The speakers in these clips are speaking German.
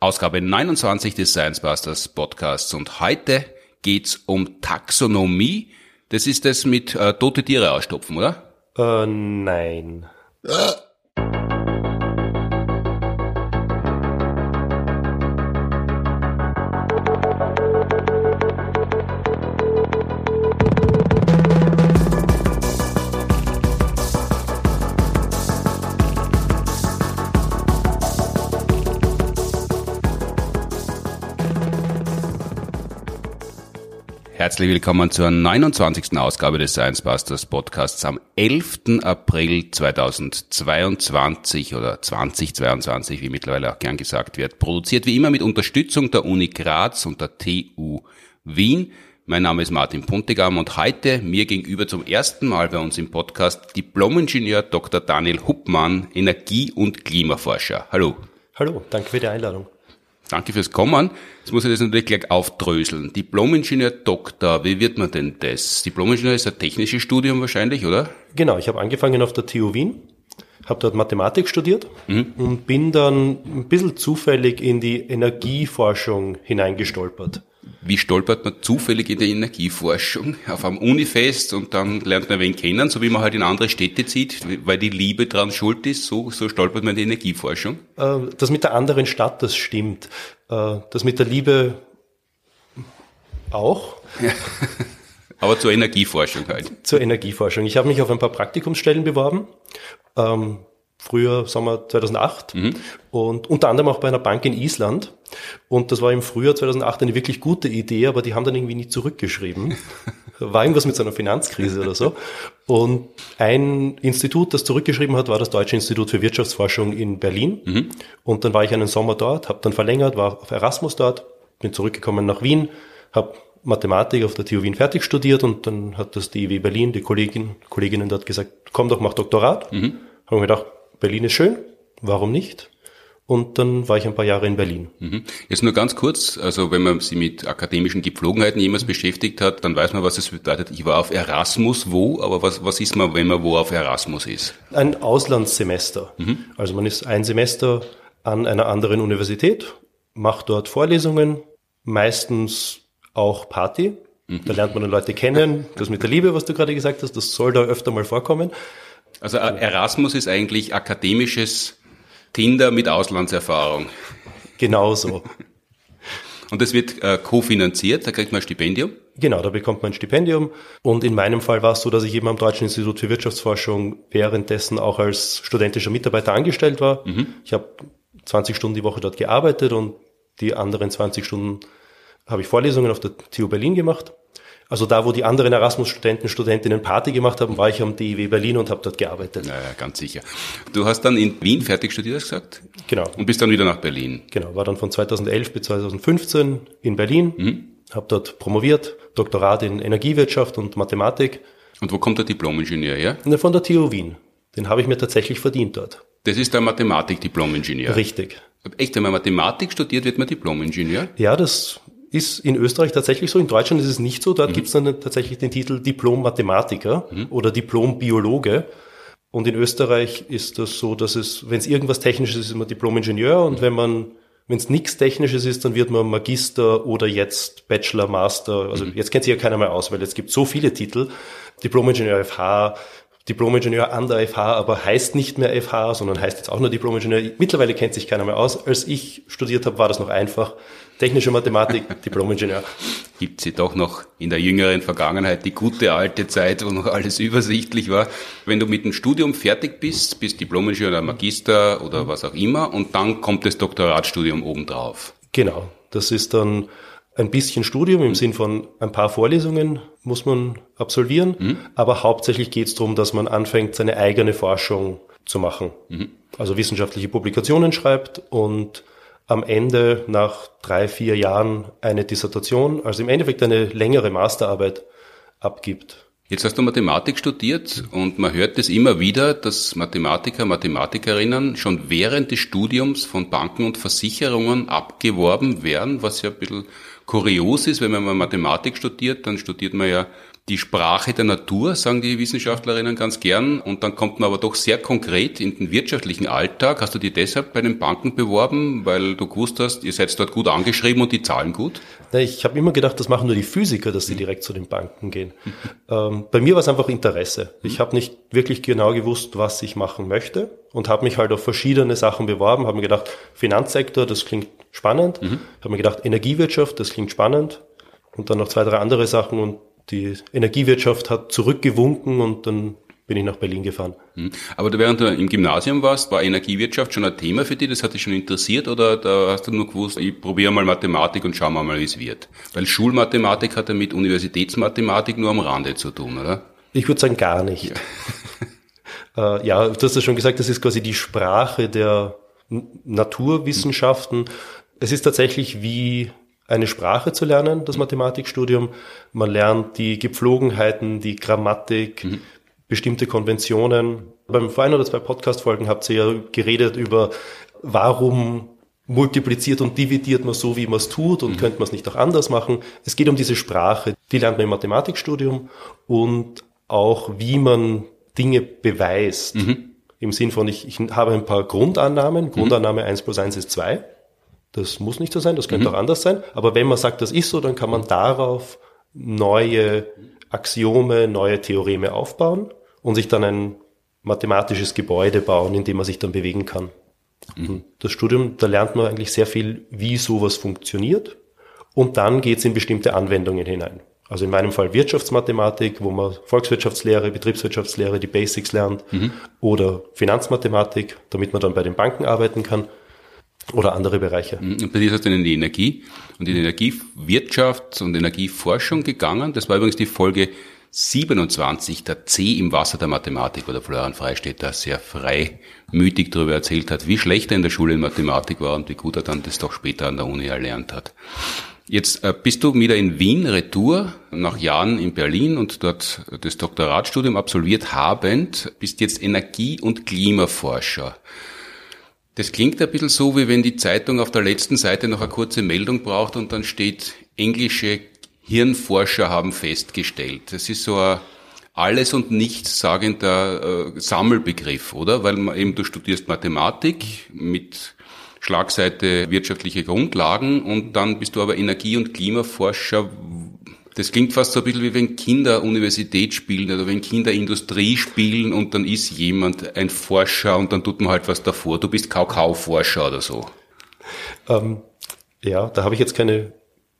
Ausgabe 29 des Science Busters Podcasts und heute geht's um Taxonomie. Das ist das mit äh, tote Tiere ausstopfen, oder? Äh, nein. Herzlich willkommen zur 29. Ausgabe des Science Busters Podcasts am 11. April 2022 oder 2022, wie mittlerweile auch gern gesagt wird. Produziert wie immer mit Unterstützung der Uni Graz und der TU Wien. Mein Name ist Martin Puntigam und heute mir gegenüber zum ersten Mal bei uns im Podcast Diplomingenieur Dr. Daniel Huppmann, Energie- und Klimaforscher. Hallo. Hallo, danke für die Einladung. Danke fürs Kommen. Jetzt muss ich das natürlich gleich aufdröseln. Diplomingenieur Doktor, wie wird man denn das? Diplomingenieur ist ein technisches Studium wahrscheinlich, oder? Genau, ich habe angefangen auf der TU Wien, habe dort Mathematik studiert mhm. und bin dann ein bisschen zufällig in die Energieforschung hineingestolpert. Wie stolpert man zufällig in der Energieforschung auf einem Unifest und dann lernt man wen kennen, so wie man halt in andere Städte zieht, weil die Liebe dran schuld ist, so, so stolpert man in die Energieforschung? Äh, das mit der anderen Stadt, das stimmt. Äh, das mit der Liebe auch. Ja. Aber zur Energieforschung halt. Zur Energieforschung. Ich habe mich auf ein paar Praktikumsstellen beworben. Ähm, früher, wir 2008 mhm. und unter anderem auch bei einer Bank in Island. Und das war im Frühjahr 2008 eine wirklich gute Idee, aber die haben dann irgendwie nie zurückgeschrieben. War irgendwas mit so einer Finanzkrise oder so. Und ein Institut, das zurückgeschrieben hat, war das Deutsche Institut für Wirtschaftsforschung in Berlin. Mhm. Und dann war ich einen Sommer dort, habe dann verlängert, war auf Erasmus dort, bin zurückgekommen nach Wien, habe Mathematik auf der TU Wien fertig studiert und dann hat das die IW Berlin, die Kollegin, Kolleginnen dort gesagt, komm doch, mach Doktorat. Mhm. Haben wir gedacht, Berlin ist schön, warum nicht? Und dann war ich ein paar Jahre in Berlin. Mhm. Jetzt nur ganz kurz, also wenn man sich mit akademischen Gepflogenheiten jemals beschäftigt hat, dann weiß man, was es bedeutet. Ich war auf Erasmus wo, aber was, was ist man, wenn man wo auf Erasmus ist? Ein Auslandssemester. Mhm. Also man ist ein Semester an einer anderen Universität, macht dort Vorlesungen, meistens auch Party. Mhm. Da lernt man dann Leute kennen. Das mit der Liebe, was du gerade gesagt hast, das soll da öfter mal vorkommen. Also äh, Erasmus ist eigentlich akademisches Tinder mit Auslandserfahrung. Genau so. Und das wird äh, kofinanziert, da kriegt man ein Stipendium? Genau, da bekommt man ein Stipendium. Und in meinem Fall war es so, dass ich eben am Deutschen Institut für Wirtschaftsforschung währenddessen auch als studentischer Mitarbeiter angestellt war. Mhm. Ich habe 20 Stunden die Woche dort gearbeitet und die anderen 20 Stunden habe ich Vorlesungen auf der TU Berlin gemacht. Also da, wo die anderen Erasmus-Studenten, Studentinnen Party gemacht haben, war ich am DIW Berlin und habe dort gearbeitet. Ja, ja, ganz sicher. Du hast dann in Wien fertig studiert, hast gesagt? Genau. Und bist dann wieder nach Berlin? Genau, war dann von 2011 bis 2015 in Berlin, mhm. habe dort promoviert, Doktorat in Energiewirtschaft und Mathematik. Und wo kommt der Diplomingenieur her? Von der TU Wien. Den habe ich mir tatsächlich verdient dort. Das ist der Mathematik-Diplomingenieur? Richtig. Echt, wenn man Mathematik studiert, wird man Diplomingenieur? Ja, das ist in Österreich tatsächlich so. In Deutschland ist es nicht so. Dort mhm. gibt es dann tatsächlich den Titel Diplom-Mathematiker mhm. oder Diplom-Biologe. Und in Österreich ist das so, dass es, wenn es irgendwas Technisches ist, ist man Diplom-Ingenieur. Und wenn man, wenn es nichts Technisches ist, dann wird man Magister oder jetzt Bachelor, Master. Also mhm. jetzt kennt sich ja keiner mehr aus, weil jetzt gibt so viele Titel. Diplom-Ingenieur FH, Diplom-Ingenieur an der FH, aber heißt nicht mehr FH, sondern heißt jetzt auch nur Diplom-Ingenieur. Mittlerweile kennt sich keiner mehr aus. Als ich studiert habe, war das noch einfach. Technische Mathematik, Diplom-Ingenieur. Gibt sie doch noch in der jüngeren Vergangenheit die gute alte Zeit, wo noch alles übersichtlich war. Wenn du mit dem Studium fertig bist, bist Diplom-Ingenieur oder Magister oder was auch immer, und dann kommt das Doktoratstudium obendrauf. Genau. Das ist dann ein bisschen Studium im Sinn von ein paar Vorlesungen muss man absolvieren, mhm. aber hauptsächlich geht es darum, dass man anfängt, seine eigene Forschung zu machen. Mhm. Also wissenschaftliche Publikationen schreibt und am Ende nach drei, vier Jahren eine Dissertation, also im Endeffekt eine längere Masterarbeit abgibt. Jetzt hast du Mathematik studiert und man hört es immer wieder, dass Mathematiker, Mathematikerinnen schon während des Studiums von Banken und Versicherungen abgeworben werden, was ja ein bisschen kurios ist, wenn man mal Mathematik studiert, dann studiert man ja die Sprache der Natur, sagen die Wissenschaftlerinnen ganz gern. Und dann kommt man aber doch sehr konkret in den wirtschaftlichen Alltag. Hast du dich deshalb bei den Banken beworben, weil du gewusst hast, ihr seid dort gut angeschrieben und die zahlen gut? Ich habe immer gedacht, das machen nur die Physiker, dass sie direkt zu den Banken gehen. Ähm, bei mir war es einfach Interesse. Ich habe nicht wirklich genau gewusst, was ich machen möchte und habe mich halt auf verschiedene Sachen beworben. Habe mir gedacht, Finanzsektor, das klingt spannend. Mhm. Habe mir gedacht, Energiewirtschaft, das klingt spannend. Und dann noch zwei, drei andere Sachen und die Energiewirtschaft hat zurückgewunken und dann bin ich nach Berlin gefahren. Hm. Aber während du im Gymnasium warst, war Energiewirtschaft schon ein Thema für dich? Das hat dich schon interessiert oder da hast du nur gewusst, ich probiere mal Mathematik und schauen wir mal, wie es wird? Weil Schulmathematik hat ja mit Universitätsmathematik nur am Rande zu tun, oder? Ich würde sagen gar nicht. Ja. äh, ja, du hast ja schon gesagt, das ist quasi die Sprache der Naturwissenschaften. Es ist tatsächlich wie eine Sprache zu lernen, das Mathematikstudium. Man lernt die Gepflogenheiten, die Grammatik, mhm. bestimmte Konventionen. Beim vor ein oder zwei Podcast-Folgen habt ihr ja geredet über, warum multipliziert und dividiert man so, wie man es tut und mhm. könnte man es nicht auch anders machen. Es geht um diese Sprache, die lernt man im Mathematikstudium und auch, wie man Dinge beweist. Mhm. Im Sinn von, ich, ich habe ein paar Grundannahmen. Mhm. Grundannahme mhm. 1 plus 1 ist 2. Das muss nicht so sein, das könnte mhm. auch anders sein. Aber wenn man sagt, das ist so, dann kann man darauf neue Axiome, neue Theoreme aufbauen und sich dann ein mathematisches Gebäude bauen, in dem man sich dann bewegen kann. Mhm. Das Studium, da lernt man eigentlich sehr viel, wie sowas funktioniert. Und dann geht's in bestimmte Anwendungen hinein. Also in meinem Fall Wirtschaftsmathematik, wo man Volkswirtschaftslehre, Betriebswirtschaftslehre, die Basics lernt, mhm. oder Finanzmathematik, damit man dann bei den Banken arbeiten kann oder andere Bereiche. Mhm. Und bei dir ist es dann in die Energie und in die Energiewirtschaft und Energieforschung gegangen. Das war übrigens die Folge 27, der C im Wasser der Mathematik, wo der Florian Freistetter sehr freimütig darüber erzählt hat, wie schlecht er in der Schule in Mathematik war und wie gut er dann das doch später an der Uni erlernt hat. Jetzt äh, bist du wieder in Wien, Retour, nach Jahren in Berlin und dort das Doktoratstudium absolviert habend, bist jetzt Energie- und Klimaforscher. Das klingt ein bisschen so, wie wenn die Zeitung auf der letzten Seite noch eine kurze Meldung braucht und dann steht, englische Hirnforscher haben festgestellt. Das ist so ein alles und nichts sagender äh, Sammelbegriff, oder? Weil man eben, du studierst Mathematik mit Schlagseite wirtschaftliche Grundlagen und dann bist du aber Energie- und Klimaforscher. Das klingt fast so ein bisschen wie wenn Kinder Universität spielen oder wenn Kinder Industrie spielen und dann ist jemand ein Forscher und dann tut man halt was davor. Du bist Kakao-Forscher oder so. Ähm, ja, da habe ich jetzt keine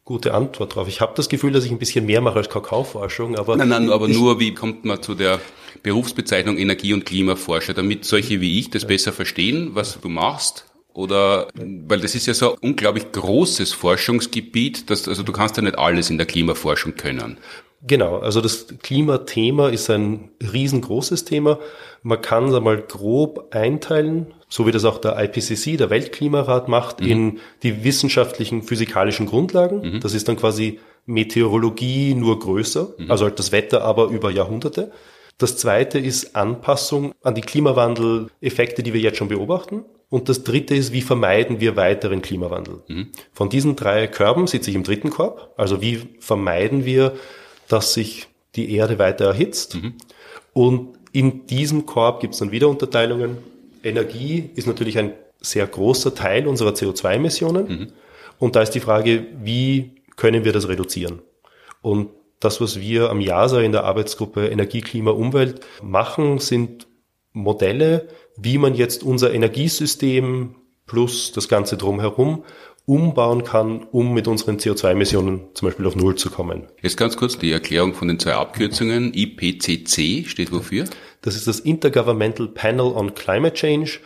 gute Antwort drauf. Ich habe das Gefühl, dass ich ein bisschen mehr mache als Kakaoforschung, aber nein, nein, aber nur wie kommt man zu der Berufsbezeichnung Energie- und Klimaforscher, damit solche wie ich das besser verstehen, was du machst oder, weil das ist ja so ein unglaublich großes Forschungsgebiet, dass, also du kannst ja nicht alles in der Klimaforschung können. Genau, also das Klimathema ist ein riesengroßes Thema. Man kann es einmal grob einteilen, so wie das auch der IPCC, der Weltklimarat, macht, mhm. in die wissenschaftlichen physikalischen Grundlagen. Mhm. Das ist dann quasi Meteorologie nur größer, mhm. also halt das Wetter aber über Jahrhunderte. Das zweite ist Anpassung an die Klimawandeleffekte, die wir jetzt schon beobachten. Und das dritte ist, wie vermeiden wir weiteren Klimawandel? Mhm. Von diesen drei Körben sitze ich im dritten Korb. Also wie vermeiden wir, dass sich die Erde weiter erhitzt? Mhm. Und in diesem Korb gibt es dann wieder Unterteilungen. Energie ist natürlich ein sehr großer Teil unserer CO2-Emissionen. Mhm. Und da ist die Frage, wie können wir das reduzieren? Und das, was wir am JASA in der Arbeitsgruppe Energie, Klima, Umwelt machen, sind Modelle, wie man jetzt unser Energiesystem plus das Ganze drumherum umbauen kann, um mit unseren CO2-Emissionen zum Beispiel auf Null zu kommen. Jetzt ganz kurz die Erklärung von den zwei Abkürzungen. IPCC steht wofür? Das ist das Intergovernmental Panel on Climate Change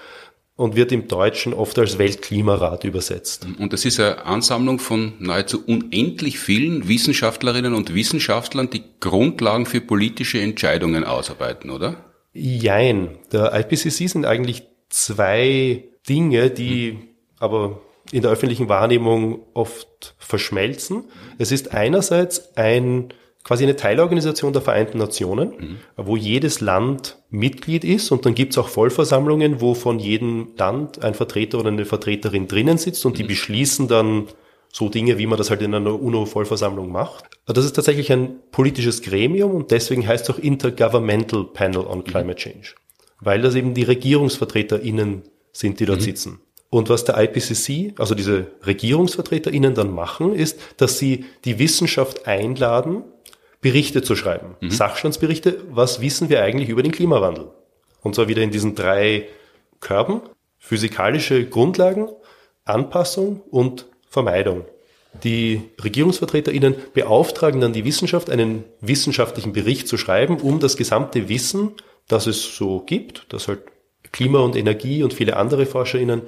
und wird im Deutschen oft als Weltklimarat übersetzt. Und das ist eine Ansammlung von nahezu unendlich vielen Wissenschaftlerinnen und Wissenschaftlern, die Grundlagen für politische Entscheidungen ausarbeiten, oder? Jein. Der IPCC sind eigentlich zwei Dinge, die hm. aber in der öffentlichen Wahrnehmung oft verschmelzen. Es ist einerseits ein quasi eine Teilorganisation der Vereinten Nationen, mhm. wo jedes Land Mitglied ist und dann gibt es auch Vollversammlungen, wo von jedem Land ein Vertreter oder eine Vertreterin drinnen sitzt und die mhm. beschließen dann so Dinge, wie man das halt in einer UNO-Vollversammlung macht. Das ist tatsächlich ein politisches Gremium und deswegen heißt es auch Intergovernmental Panel on Climate Change, weil das eben die RegierungsvertreterInnen sind, die dort mhm. sitzen. Und was der IPCC, also diese RegierungsvertreterInnen dann machen, ist, dass sie die Wissenschaft einladen, Berichte zu schreiben. Mhm. Sachstandsberichte, was wissen wir eigentlich über den Klimawandel? Und zwar wieder in diesen drei Körben. Physikalische Grundlagen, Anpassung und Vermeidung. Die RegierungsvertreterInnen beauftragen dann die Wissenschaft, einen wissenschaftlichen Bericht zu schreiben, um das gesamte Wissen, das es so gibt, das halt Klima und Energie und viele andere ForscherInnen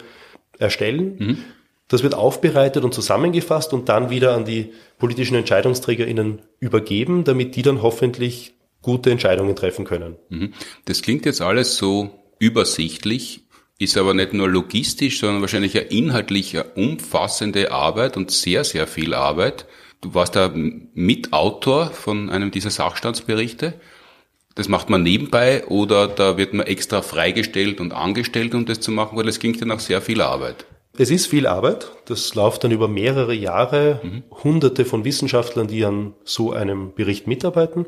erstellen. Mhm. Das wird aufbereitet und zusammengefasst und dann wieder an die politischen EntscheidungsträgerInnen übergeben, damit die dann hoffentlich gute Entscheidungen treffen können. Mhm. Das klingt jetzt alles so übersichtlich, ist aber nicht nur logistisch, sondern wahrscheinlich eine inhaltliche, umfassende Arbeit und sehr, sehr viel Arbeit. Du warst da Mitautor von einem dieser Sachstandsberichte. Das macht man nebenbei oder da wird man extra freigestellt und angestellt, um das zu machen, weil das klingt ja nach sehr viel Arbeit. Es ist viel Arbeit. Das läuft dann über mehrere Jahre. Mhm. Hunderte von Wissenschaftlern, die an so einem Bericht mitarbeiten.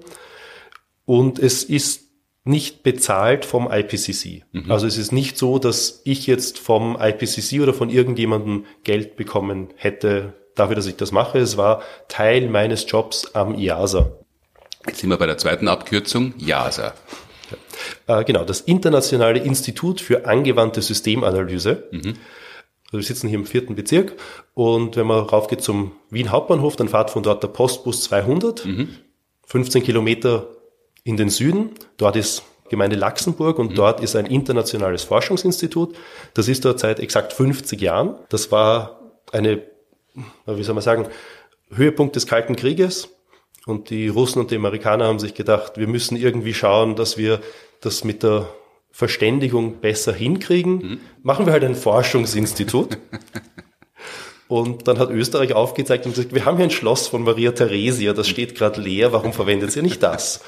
Und es ist nicht bezahlt vom IPCC. Mhm. Also es ist nicht so, dass ich jetzt vom IPCC oder von irgendjemandem Geld bekommen hätte dafür, dass ich das mache. Es war Teil meines Jobs am IASA. Jetzt sind wir bei der zweiten Abkürzung, JASA. Ja. Äh, genau, das Internationale Institut für angewandte Systemanalyse. Mhm. Also wir sitzen hier im vierten Bezirk und wenn man raufgeht zum Wien Hauptbahnhof, dann fahrt von dort der Postbus 200, mhm. 15 Kilometer in den Süden. Dort ist Gemeinde Laxenburg und mhm. dort ist ein internationales Forschungsinstitut. Das ist dort seit exakt 50 Jahren. Das war eine, wie soll man sagen, Höhepunkt des Kalten Krieges. Und die Russen und die Amerikaner haben sich gedacht, wir müssen irgendwie schauen, dass wir das mit der Verständigung besser hinkriegen. Mhm. Machen wir halt ein Forschungsinstitut. und dann hat Österreich aufgezeigt und gesagt, wir haben hier ein Schloss von Maria Theresia, das steht gerade leer, warum verwendet ihr nicht das?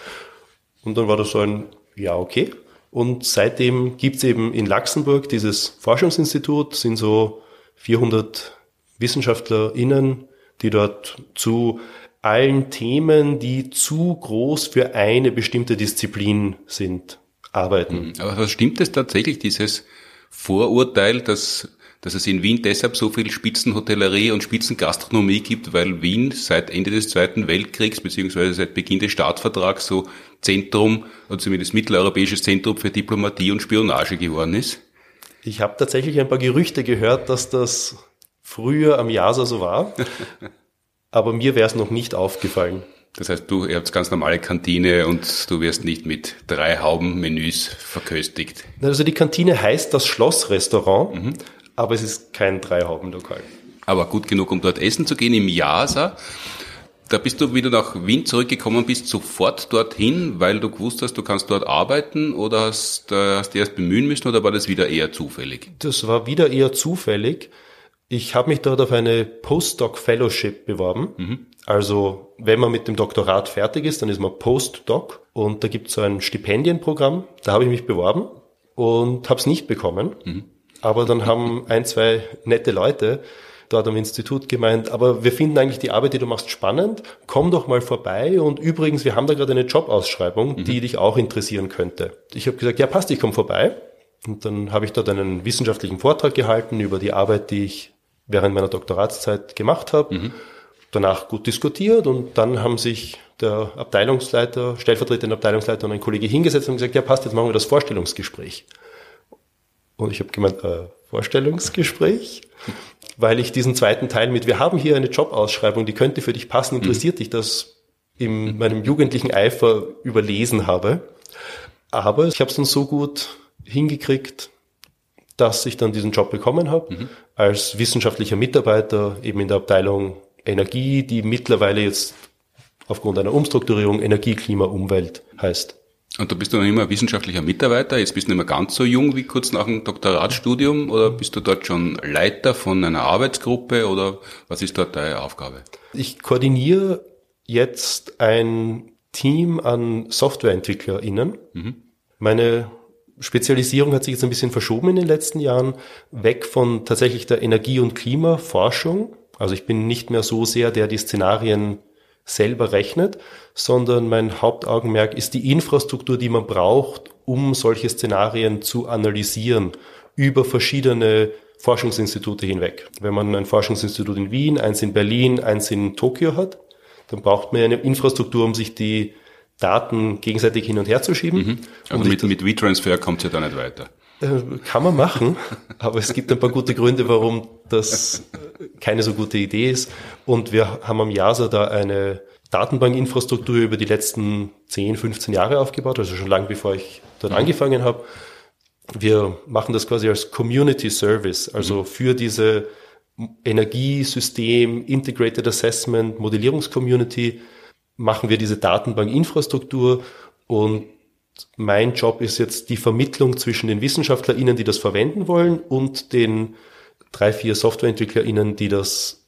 Und dann war das so ein, ja, okay. Und seitdem gibt's eben in Luxemburg dieses Forschungsinstitut, sind so 400 WissenschaftlerInnen, die dort zu allen Themen, die zu groß für eine bestimmte Disziplin sind, arbeiten. Mhm. Aber stimmt es tatsächlich, dieses Vorurteil, dass, dass es in Wien deshalb so viel Spitzenhotellerie und Spitzengastronomie gibt, weil Wien seit Ende des Zweiten Weltkriegs beziehungsweise seit Beginn des Staatsvertrags so Zentrum, oder zumindest mitteleuropäisches Zentrum für Diplomatie und Spionage geworden ist? Ich habe tatsächlich ein paar Gerüchte gehört, dass das früher am Jasa so war. aber mir wäre es noch nicht aufgefallen. Das heißt, du ihr habt ganz normale Kantine und du wirst nicht mit drei Haubenmenüs verköstigt. Also die Kantine heißt das Schlossrestaurant, mhm. aber es ist kein Dreihaubenlokal. Aber gut genug, um dort essen zu gehen im Jasa. Da bist du wieder nach Wien zurückgekommen, bist sofort dorthin, weil du gewusst hast, du kannst dort arbeiten oder hast, äh, hast du erst bemühen müssen oder war das wieder eher zufällig? Das war wieder eher zufällig. Ich habe mich dort auf eine Postdoc Fellowship beworben. Mhm. Also wenn man mit dem Doktorat fertig ist, dann ist man Postdoc und da gibt es so ein Stipendienprogramm. Da habe ich mich beworben und habe es nicht bekommen. Mhm. Aber dann haben ein, zwei nette Leute dort am Institut gemeint, aber wir finden eigentlich die Arbeit, die du machst, spannend. Komm doch mal vorbei und übrigens, wir haben da gerade eine Jobausschreibung, mhm. die dich auch interessieren könnte. Ich habe gesagt, ja passt, ich komme vorbei. Und dann habe ich dort einen wissenschaftlichen Vortrag gehalten über die Arbeit, die ich während meiner Doktoratszeit gemacht habe. Mhm. Danach gut diskutiert und dann haben sich der Abteilungsleiter, stellvertretende Abteilungsleiter und ein Kollege hingesetzt und gesagt, ja passt, jetzt machen wir das Vorstellungsgespräch. Und ich habe gemeint, äh, Vorstellungsgespräch? Weil ich diesen zweiten Teil mit, wir haben hier eine Jobausschreibung, die könnte für dich passen, interessiert mhm. dich das in meinem jugendlichen Eifer überlesen habe. Aber ich habe es dann so gut hingekriegt, dass ich dann diesen Job bekommen habe, mhm. als wissenschaftlicher Mitarbeiter eben in der Abteilung Energie, die mittlerweile jetzt aufgrund einer Umstrukturierung Energie, Klima, Umwelt heißt. Und da bist du noch immer wissenschaftlicher Mitarbeiter, jetzt bist du nicht mehr ganz so jung wie kurz nach dem Doktoratsstudium oder bist du dort schon Leiter von einer Arbeitsgruppe oder was ist dort deine Aufgabe? Ich koordiniere jetzt ein Team an SoftwareentwicklerInnen. Mhm. Meine Spezialisierung hat sich jetzt ein bisschen verschoben in den letzten Jahren, weg von tatsächlich der Energie- und Klimaforschung, Also ich bin nicht mehr so sehr, der die Szenarien selber rechnet, sondern mein Hauptaugenmerk ist die Infrastruktur, die man braucht, um solche Szenarien zu analysieren über verschiedene Forschungsinstitute hinweg. Wenn man ein Forschungsinstitut in Wien, eins in Berlin, eins in Tokio hat, dann braucht man eine Infrastruktur, um sich die Daten gegenseitig hin und her zu schieben. Mhm. Also um mit, mit WeTransfer kommt ihr da nicht weiter. Äh, kann man machen, aber es gibt ein paar gute Gründe, warum das keine so gute Idee ist. Und wir haben am JASA da eine Datenbankinfrastruktur über die letzten 10, 15 Jahre aufgebaut, also schon lange bevor ich dort mhm. angefangen habe. Wir machen das quasi als Community Service, also mhm. für diese Energiesystem, Integrated Assessment, Modellierungscommunity machen wir diese Datenbankinfrastruktur und mein Job ist jetzt die Vermittlung zwischen den WissenschaftlerInnen, die das verwenden wollen und den drei, vier SoftwareentwicklerInnen, die das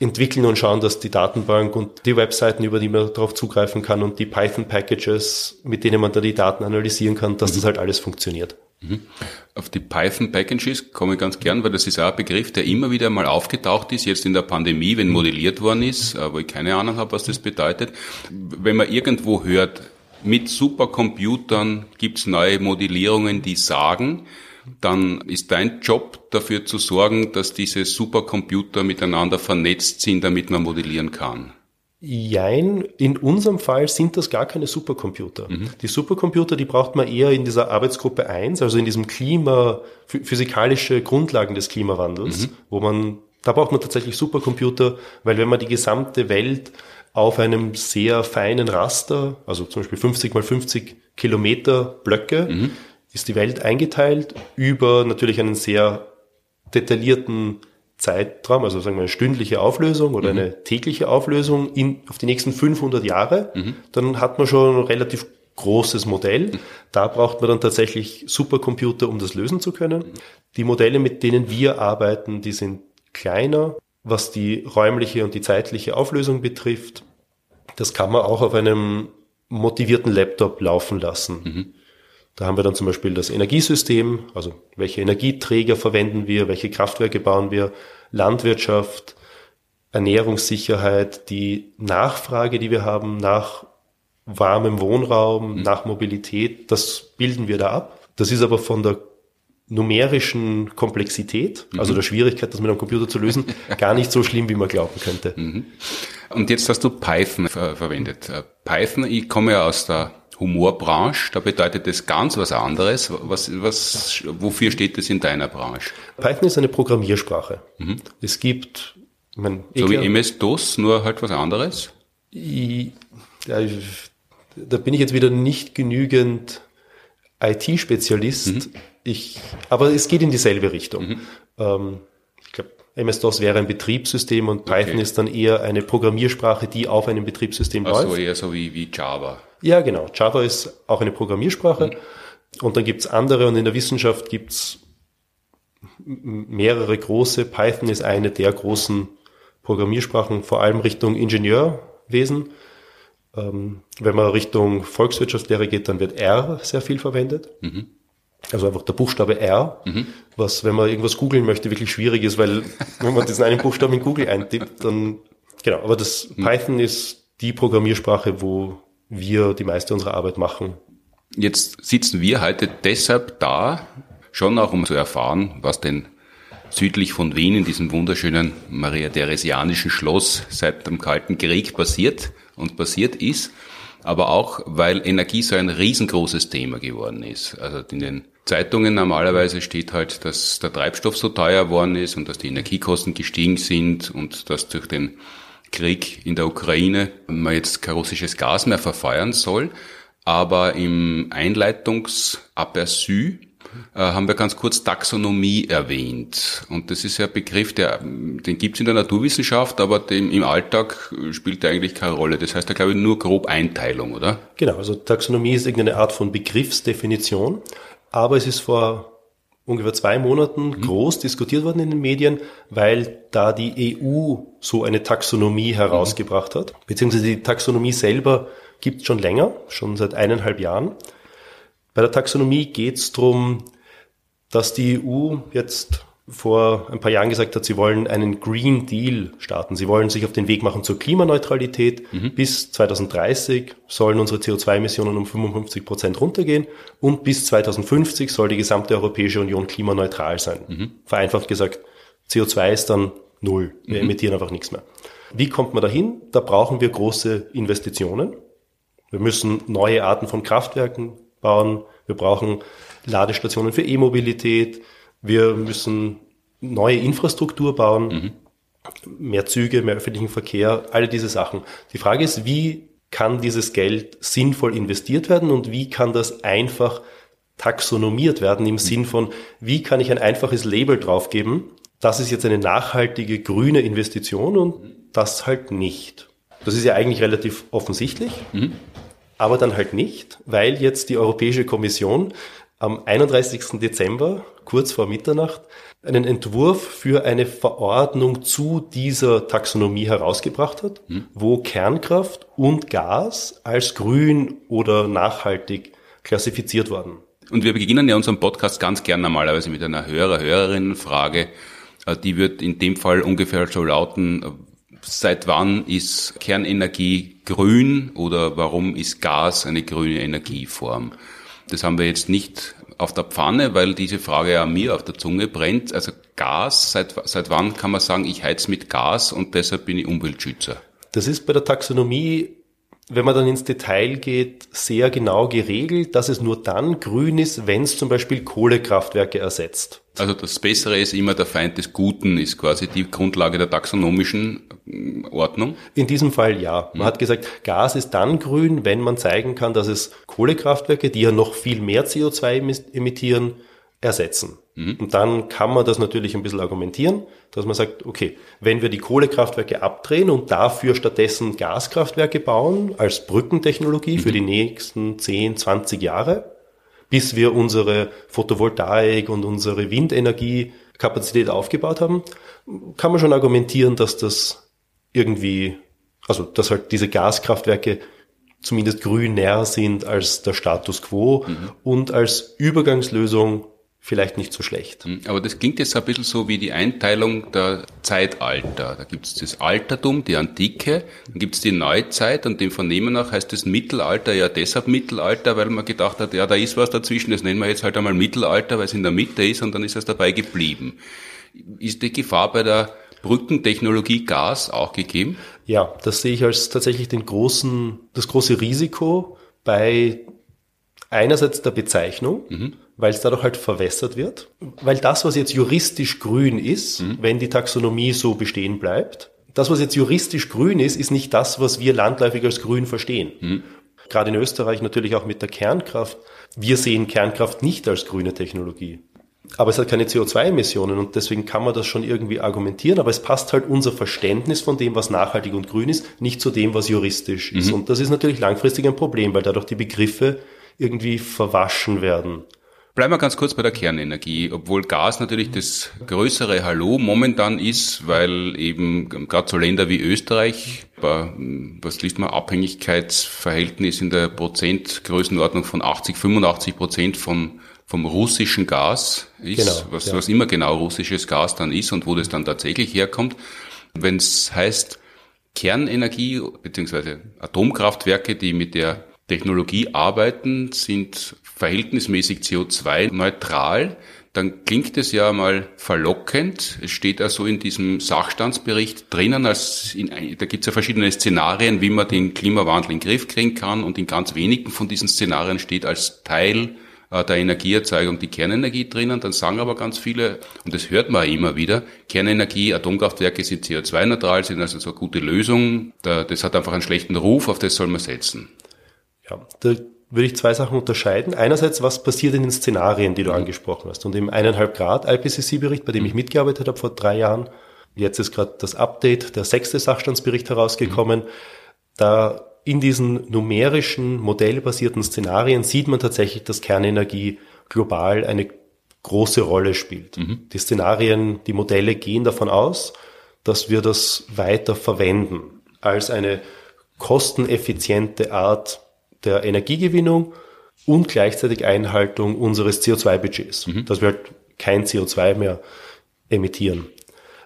entwickeln und schauen, dass die Datenbank und die Webseiten, über die man darauf zugreifen kann und die Python-Packages, mit denen man da die Daten analysieren kann, dass mhm. das halt alles funktioniert. Mhm. Auf die Python-Packages komme ich ganz gern, weil das ist auch ein Begriff, der immer wieder mal aufgetaucht ist, jetzt in der Pandemie, wenn modelliert worden ist, äh, wo ich keine Ahnung habe, was das bedeutet. Wenn man irgendwo hört, mit Supercomputern gibt's neue Modellierungen, die sagen, dann ist dein Job dafür zu sorgen, dass diese Supercomputer miteinander vernetzt sind, damit man modellieren kann. Jein, in unserem Fall sind das gar keine Supercomputer. Mhm. Die Supercomputer, die braucht man eher in dieser Arbeitsgruppe 1, also in diesem Klima, physikalische Grundlagen des Klimawandels, mhm. wo man, da braucht man tatsächlich Supercomputer, weil wenn man die gesamte Welt auf einem sehr feinen Raster, also zum Beispiel 50 mal 50 Kilometer Blöcke, mhm. ist die Welt eingeteilt über natürlich einen sehr detaillierten Zeitraum, also sagen wir eine stündliche Auflösung oder mhm. eine tägliche Auflösung in, auf die nächsten 500 Jahre, mhm. dann hat man schon ein relativ großes Modell. Mhm. Da braucht man dann tatsächlich Supercomputer, um das lösen zu können. Die Modelle, mit denen wir arbeiten, die sind kleiner, was die räumliche und die zeitliche Auflösung betrifft. Das kann man auch auf einem motivierten Laptop laufen lassen. Mhm. Da haben wir dann zum Beispiel das Energiesystem, also welche Energieträger verwenden wir, welche Kraftwerke bauen wir, Landwirtschaft, Ernährungssicherheit, die Nachfrage, die wir haben nach warmem Wohnraum, mhm. nach Mobilität, das bilden wir da ab. Das ist aber von der numerischen Komplexität, also mhm. der Schwierigkeit, das mit einem Computer zu lösen, gar nicht so schlimm, wie man glauben könnte. Mhm. Und jetzt hast du Python ver verwendet. Äh, Python, ich komme ja aus der Humorbranche, da bedeutet das ganz was anderes. Was, was, wofür steht das in deiner Branche? Python ist eine Programmiersprache. Mhm. Es gibt, ich mein, so wie MS-DOS, nur halt was anderes? Ich, ja, da bin ich jetzt wieder nicht genügend IT-Spezialist. Ich, aber es geht in dieselbe Richtung. Mhm. Ähm, ich glaube, MS-DOS wäre ein Betriebssystem und Python okay. ist dann eher eine Programmiersprache, die auf einem Betriebssystem also läuft. Also eher so wie, wie Java. Ja, genau. Java ist auch eine Programmiersprache. Mhm. Und dann gibt's andere und in der Wissenschaft gibt's mehrere große. Python ist eine der großen Programmiersprachen, vor allem Richtung Ingenieurwesen. Ähm, wenn man Richtung Volkswirtschaftslehre geht, dann wird R sehr viel verwendet. Mhm. Also einfach der Buchstabe R, mhm. was, wenn man irgendwas googeln möchte, wirklich schwierig ist, weil wenn man diesen einen Buchstaben in Google eintippt, dann, genau. Aber das mhm. Python ist die Programmiersprache, wo wir die meiste unserer Arbeit machen. Jetzt sitzen wir heute deshalb da, schon auch um zu erfahren, was denn südlich von Wien in diesem wunderschönen Maria-Theresianischen Schloss seit dem Kalten Krieg passiert und passiert ist, aber auch, weil Energie so ein riesengroßes Thema geworden ist. Also in den Zeitungen normalerweise steht halt, dass der Treibstoff so teuer geworden ist und dass die Energiekosten gestiegen sind und dass durch den Krieg in der Ukraine man jetzt kein russisches Gas mehr verfeuern soll. Aber im Einleitungsaperçu äh, haben wir ganz kurz Taxonomie erwähnt. Und das ist ja ein Begriff, der, den gibt es in der Naturwissenschaft, aber dem, im Alltag spielt der eigentlich keine Rolle. Das heißt ja, glaube ich, nur grob Einteilung, oder? Genau, also Taxonomie ist irgendeine Art von Begriffsdefinition, aber es ist vor ungefähr zwei Monaten mhm. groß diskutiert worden in den Medien, weil da die EU so eine Taxonomie herausgebracht mhm. hat. Beziehungsweise die Taxonomie selber gibt es schon länger, schon seit eineinhalb Jahren. Bei der Taxonomie geht es darum, dass die EU jetzt vor ein paar Jahren gesagt hat, sie wollen einen Green Deal starten. Sie wollen sich auf den Weg machen zur Klimaneutralität. Mhm. Bis 2030 sollen unsere CO2-Emissionen um 55 Prozent runtergehen und bis 2050 soll die gesamte Europäische Union klimaneutral sein. Mhm. Vereinfacht gesagt, CO2 ist dann null. Wir mhm. emittieren einfach nichts mehr. Wie kommt man dahin? Da brauchen wir große Investitionen. Wir müssen neue Arten von Kraftwerken bauen. Wir brauchen Ladestationen für E-Mobilität. Wir müssen neue Infrastruktur bauen, mhm. mehr Züge, mehr öffentlichen Verkehr, alle diese Sachen. Die Frage ist, wie kann dieses Geld sinnvoll investiert werden und wie kann das einfach taxonomiert werden im Sinn von, wie kann ich ein einfaches Label draufgeben, das ist jetzt eine nachhaltige grüne Investition und das halt nicht. Das ist ja eigentlich relativ offensichtlich, mhm. aber dann halt nicht, weil jetzt die Europäische Kommission am 31. Dezember, kurz vor Mitternacht, einen Entwurf für eine Verordnung zu dieser Taxonomie herausgebracht hat, hm. wo Kernkraft und Gas als grün oder nachhaltig klassifiziert worden. Und wir beginnen ja unseren Podcast ganz gern normalerweise mit einer Hörer-Hörerinnen-Frage. Äh, die wird in dem Fall ungefähr so lauten, seit wann ist Kernenergie grün oder warum ist Gas eine grüne Energieform? Das haben wir jetzt nicht auf der Pfanne, weil diese Frage ja mir auf der Zunge brennt. Also Gas, seit, seit wann kann man sagen, ich heiz mit Gas und deshalb bin ich Umweltschützer? Das ist bei der Taxonomie wenn man dann ins Detail geht, sehr genau geregelt, dass es nur dann grün ist, wenn es zum Beispiel Kohlekraftwerke ersetzt. Also das Bessere ist immer der Feind des Guten, ist quasi die Grundlage der taxonomischen äh, Ordnung? In diesem Fall ja. Man mhm. hat gesagt, Gas ist dann grün, wenn man zeigen kann, dass es Kohlekraftwerke, die ja noch viel mehr CO2 emittieren, ersetzen. Mhm. Und dann kann man das natürlich ein bisschen argumentieren, dass man sagt, okay, wenn wir die Kohlekraftwerke abdrehen und dafür stattdessen Gaskraftwerke bauen als Brückentechnologie mhm. für die nächsten 10, 20 Jahre, bis wir unsere Photovoltaik und unsere Windenergiekapazität aufgebaut haben, kann man schon argumentieren, dass das irgendwie, also dass halt diese Gaskraftwerke zumindest grüner sind als der Status quo mhm. und als Übergangslösung vielleicht nicht so schlecht. Hm, aber das klingt jetzt ein bisschen so wie die Einteilung der Zeitalter. Da gibt es das Altertum, die Antike, dann gibt es die Neuzeit und dem Vernehmen nach heißt das Mittelalter ja deshalb Mittelalter, weil man gedacht hat, ja, da ist was dazwischen, das nennen wir jetzt halt einmal Mittelalter, weil es in der Mitte ist und dann ist es dabei geblieben. Ist die Gefahr bei der Brückentechnologie Gas auch gegeben? Ja, das sehe ich als tatsächlich den großen, das große Risiko bei einerseits der Bezeichnung, mhm weil es dadurch halt verwässert wird. Weil das, was jetzt juristisch grün ist, mhm. wenn die Taxonomie so bestehen bleibt, das, was jetzt juristisch grün ist, ist nicht das, was wir landläufig als grün verstehen. Mhm. Gerade in Österreich natürlich auch mit der Kernkraft. Wir sehen Kernkraft nicht als grüne Technologie. Aber es hat keine CO2-Emissionen und deswegen kann man das schon irgendwie argumentieren, aber es passt halt unser Verständnis von dem, was nachhaltig und grün ist, nicht zu dem, was juristisch ist. Mhm. Und das ist natürlich langfristig ein Problem, weil dadurch die Begriffe irgendwie verwaschen werden. Bleiben wir ganz kurz bei der Kernenergie, obwohl Gas natürlich das größere Hallo momentan ist, weil eben gerade so Länder wie Österreich, was liest man, Abhängigkeitsverhältnis in der Prozentgrößenordnung von 80, 85 Prozent von vom russischen Gas ist, genau, was, ja. was immer genau russisches Gas dann ist und wo das dann tatsächlich herkommt. Wenn es heißt Kernenergie beziehungsweise Atomkraftwerke, die mit der Technologie arbeiten, sind verhältnismäßig CO2-neutral, dann klingt es ja mal verlockend. Es steht also in diesem Sachstandsbericht drinnen, als in, da gibt es ja verschiedene Szenarien, wie man den Klimawandel in den Griff kriegen kann und in ganz wenigen von diesen Szenarien steht als Teil äh, der Energieerzeugung die Kernenergie drinnen. Dann sagen aber ganz viele, und das hört man immer wieder, Kernenergie, Atomkraftwerke sind CO2-neutral, sind also so eine gute Lösung. Das hat einfach einen schlechten Ruf, auf das soll man setzen. Ja, da würde ich zwei Sachen unterscheiden. Einerseits, was passiert in den Szenarien, die du mhm. angesprochen hast. Und im eineinhalb Grad IPCC-Bericht, bei dem ich mitgearbeitet habe vor drei Jahren, jetzt ist gerade das Update, der sechste Sachstandsbericht herausgekommen. Mhm. Da in diesen numerischen, modellbasierten Szenarien sieht man tatsächlich, dass Kernenergie global eine große Rolle spielt. Mhm. Die Szenarien, die Modelle gehen davon aus, dass wir das weiter verwenden als eine kosteneffiziente Art der Energiegewinnung und gleichzeitig Einhaltung unseres CO2-Budgets, mhm. dass wir halt kein CO2 mehr emittieren.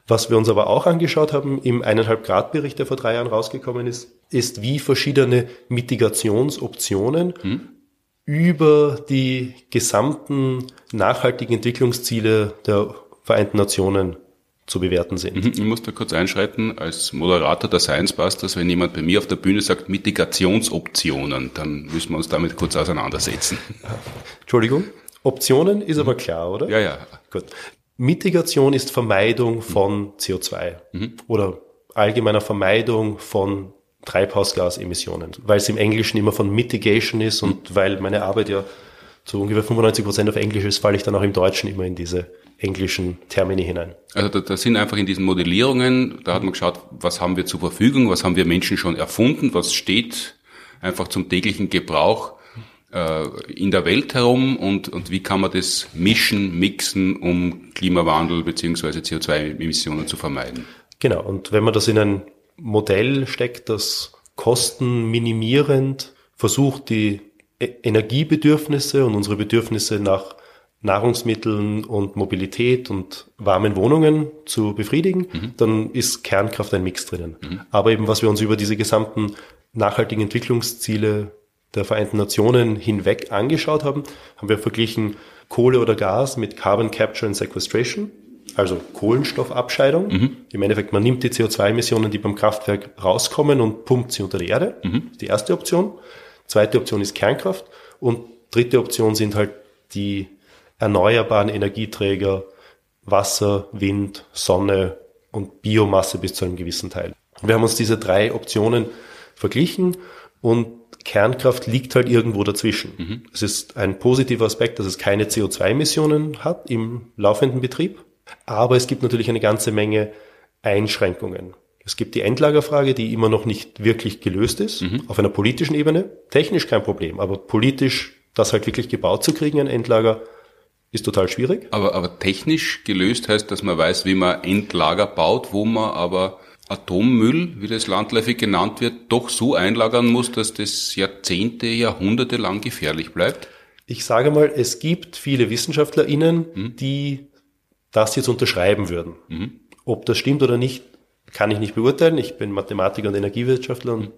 Was wir uns aber auch angeschaut haben im eineinhalb Grad Bericht, der vor drei Jahren rausgekommen ist, ist, wie verschiedene Mitigationsoptionen hm. über die gesamten nachhaltigen Entwicklungsziele der Vereinten Nationen zu bewerten sind. Mhm, ich muss da kurz einschreiten, als Moderator der Science Busters, wenn jemand bei mir auf der Bühne sagt Mitigationsoptionen, dann müssen wir uns damit kurz auseinandersetzen. Entschuldigung, Optionen ist aber klar, oder? Ja, ja. Gut. Mitigation ist Vermeidung von CO2 mhm. oder allgemeiner Vermeidung von Treibhausgasemissionen, weil es im Englischen immer von Mitigation ist und mhm. weil meine Arbeit ja zu ungefähr 95 Prozent auf Englisch ist, falle ich dann auch im Deutschen immer in diese englischen Termini hinein. Also da, da sind einfach in diesen Modellierungen, da hat man geschaut, was haben wir zur Verfügung, was haben wir Menschen schon erfunden, was steht einfach zum täglichen Gebrauch äh, in der Welt herum und, und wie kann man das mischen, mixen, um Klimawandel beziehungsweise CO2-Emissionen zu vermeiden. Genau, und wenn man das in ein Modell steckt, das kostenminimierend versucht, die e-, Energiebedürfnisse und unsere Bedürfnisse nach Nahrungsmitteln und Mobilität und warmen Wohnungen zu befriedigen, mhm. dann ist Kernkraft ein Mix drinnen. Mhm. Aber eben, was wir uns über diese gesamten nachhaltigen Entwicklungsziele der Vereinten Nationen hinweg angeschaut haben, haben wir verglichen Kohle oder Gas mit Carbon Capture and Sequestration, also Kohlenstoffabscheidung. Mhm. Im Endeffekt, man nimmt die CO2-Emissionen, die beim Kraftwerk rauskommen und pumpt sie unter die Erde. Mhm. Die erste Option. Zweite Option ist Kernkraft. Und dritte Option sind halt die erneuerbaren Energieträger, Wasser, Wind, Sonne und Biomasse bis zu einem gewissen Teil. Wir haben uns diese drei Optionen verglichen und Kernkraft liegt halt irgendwo dazwischen. Mhm. Es ist ein positiver Aspekt, dass es keine CO2-Emissionen hat im laufenden Betrieb, aber es gibt natürlich eine ganze Menge Einschränkungen. Es gibt die Endlagerfrage, die immer noch nicht wirklich gelöst ist, mhm. auf einer politischen Ebene. Technisch kein Problem, aber politisch das halt wirklich gebaut zu kriegen, ein Endlager, ist total schwierig. Aber, aber technisch gelöst heißt, dass man weiß, wie man Endlager baut, wo man aber Atommüll, wie das landläufig genannt wird, doch so einlagern muss, dass das Jahrzehnte, Jahrhunderte lang gefährlich bleibt? Ich sage mal, es gibt viele WissenschaftlerInnen, mhm. die das jetzt unterschreiben würden. Mhm. Ob das stimmt oder nicht, kann ich nicht beurteilen. Ich bin Mathematiker und Energiewissenschaftler und mhm.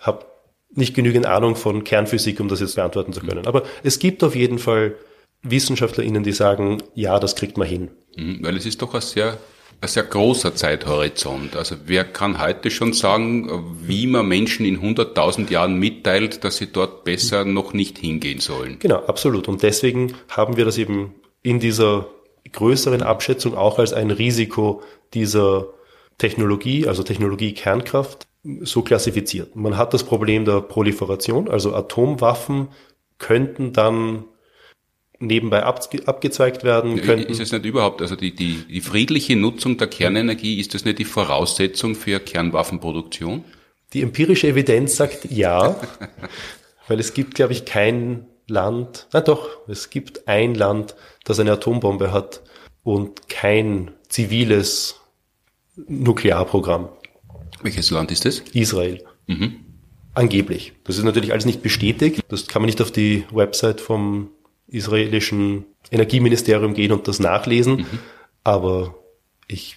habe nicht genügend Ahnung von Kernphysik, um das jetzt beantworten zu können. Aber es gibt auf jeden Fall WissenschaftlerInnen, die sagen, ja, das kriegt man hin. Mhm, weil es ist doch ein sehr ein sehr großer Zeithorizont. Also wer kann heute schon sagen, wie man Menschen in 100.000 Jahren mitteilt, dass sie dort besser noch nicht hingehen sollen? Genau, absolut. Und deswegen haben wir das eben in dieser größeren Abschätzung auch als ein Risiko dieser Technologie, also Technologie Kernkraft, so klassifiziert. Man hat das Problem der Proliferation, also Atomwaffen könnten dann nebenbei abgezweigt werden könnten. Ist es nicht überhaupt, also die, die, die friedliche Nutzung der Kernenergie, ist das nicht die Voraussetzung für Kernwaffenproduktion? Die empirische Evidenz sagt ja, weil es gibt, glaube ich, kein Land, na doch, es gibt ein Land, das eine Atombombe hat und kein ziviles Nuklearprogramm. Welches Land ist das? Israel. Mhm. Angeblich. Das ist natürlich alles nicht bestätigt. Das kann man nicht auf die Website vom israelischen Energieministerium gehen und das nachlesen. Mhm. Aber ich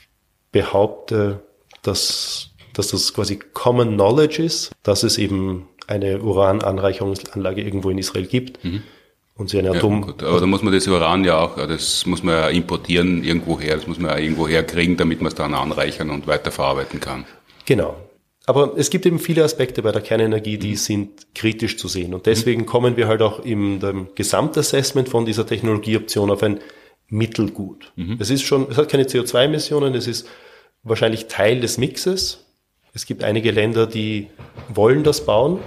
behaupte, dass, dass das quasi Common Knowledge ist, dass es eben eine Urananreicherungsanlage irgendwo in Israel gibt. Mhm. Und sie eine Atom. Ja, gut, aber da muss man das Uran ja auch, das muss man ja importieren irgendwo her, das muss man ja irgendwo herkriegen, damit man es dann anreichern und weiterverarbeiten kann. Genau. Aber es gibt eben viele Aspekte bei der Kernenergie, die mhm. sind kritisch zu sehen. Und deswegen mhm. kommen wir halt auch im dem Gesamtassessment von dieser Technologieoption auf ein Mittelgut. Mhm. Es ist schon, es hat keine CO2-Emissionen, es ist wahrscheinlich Teil des Mixes. Es gibt einige Länder, die wollen das bauen.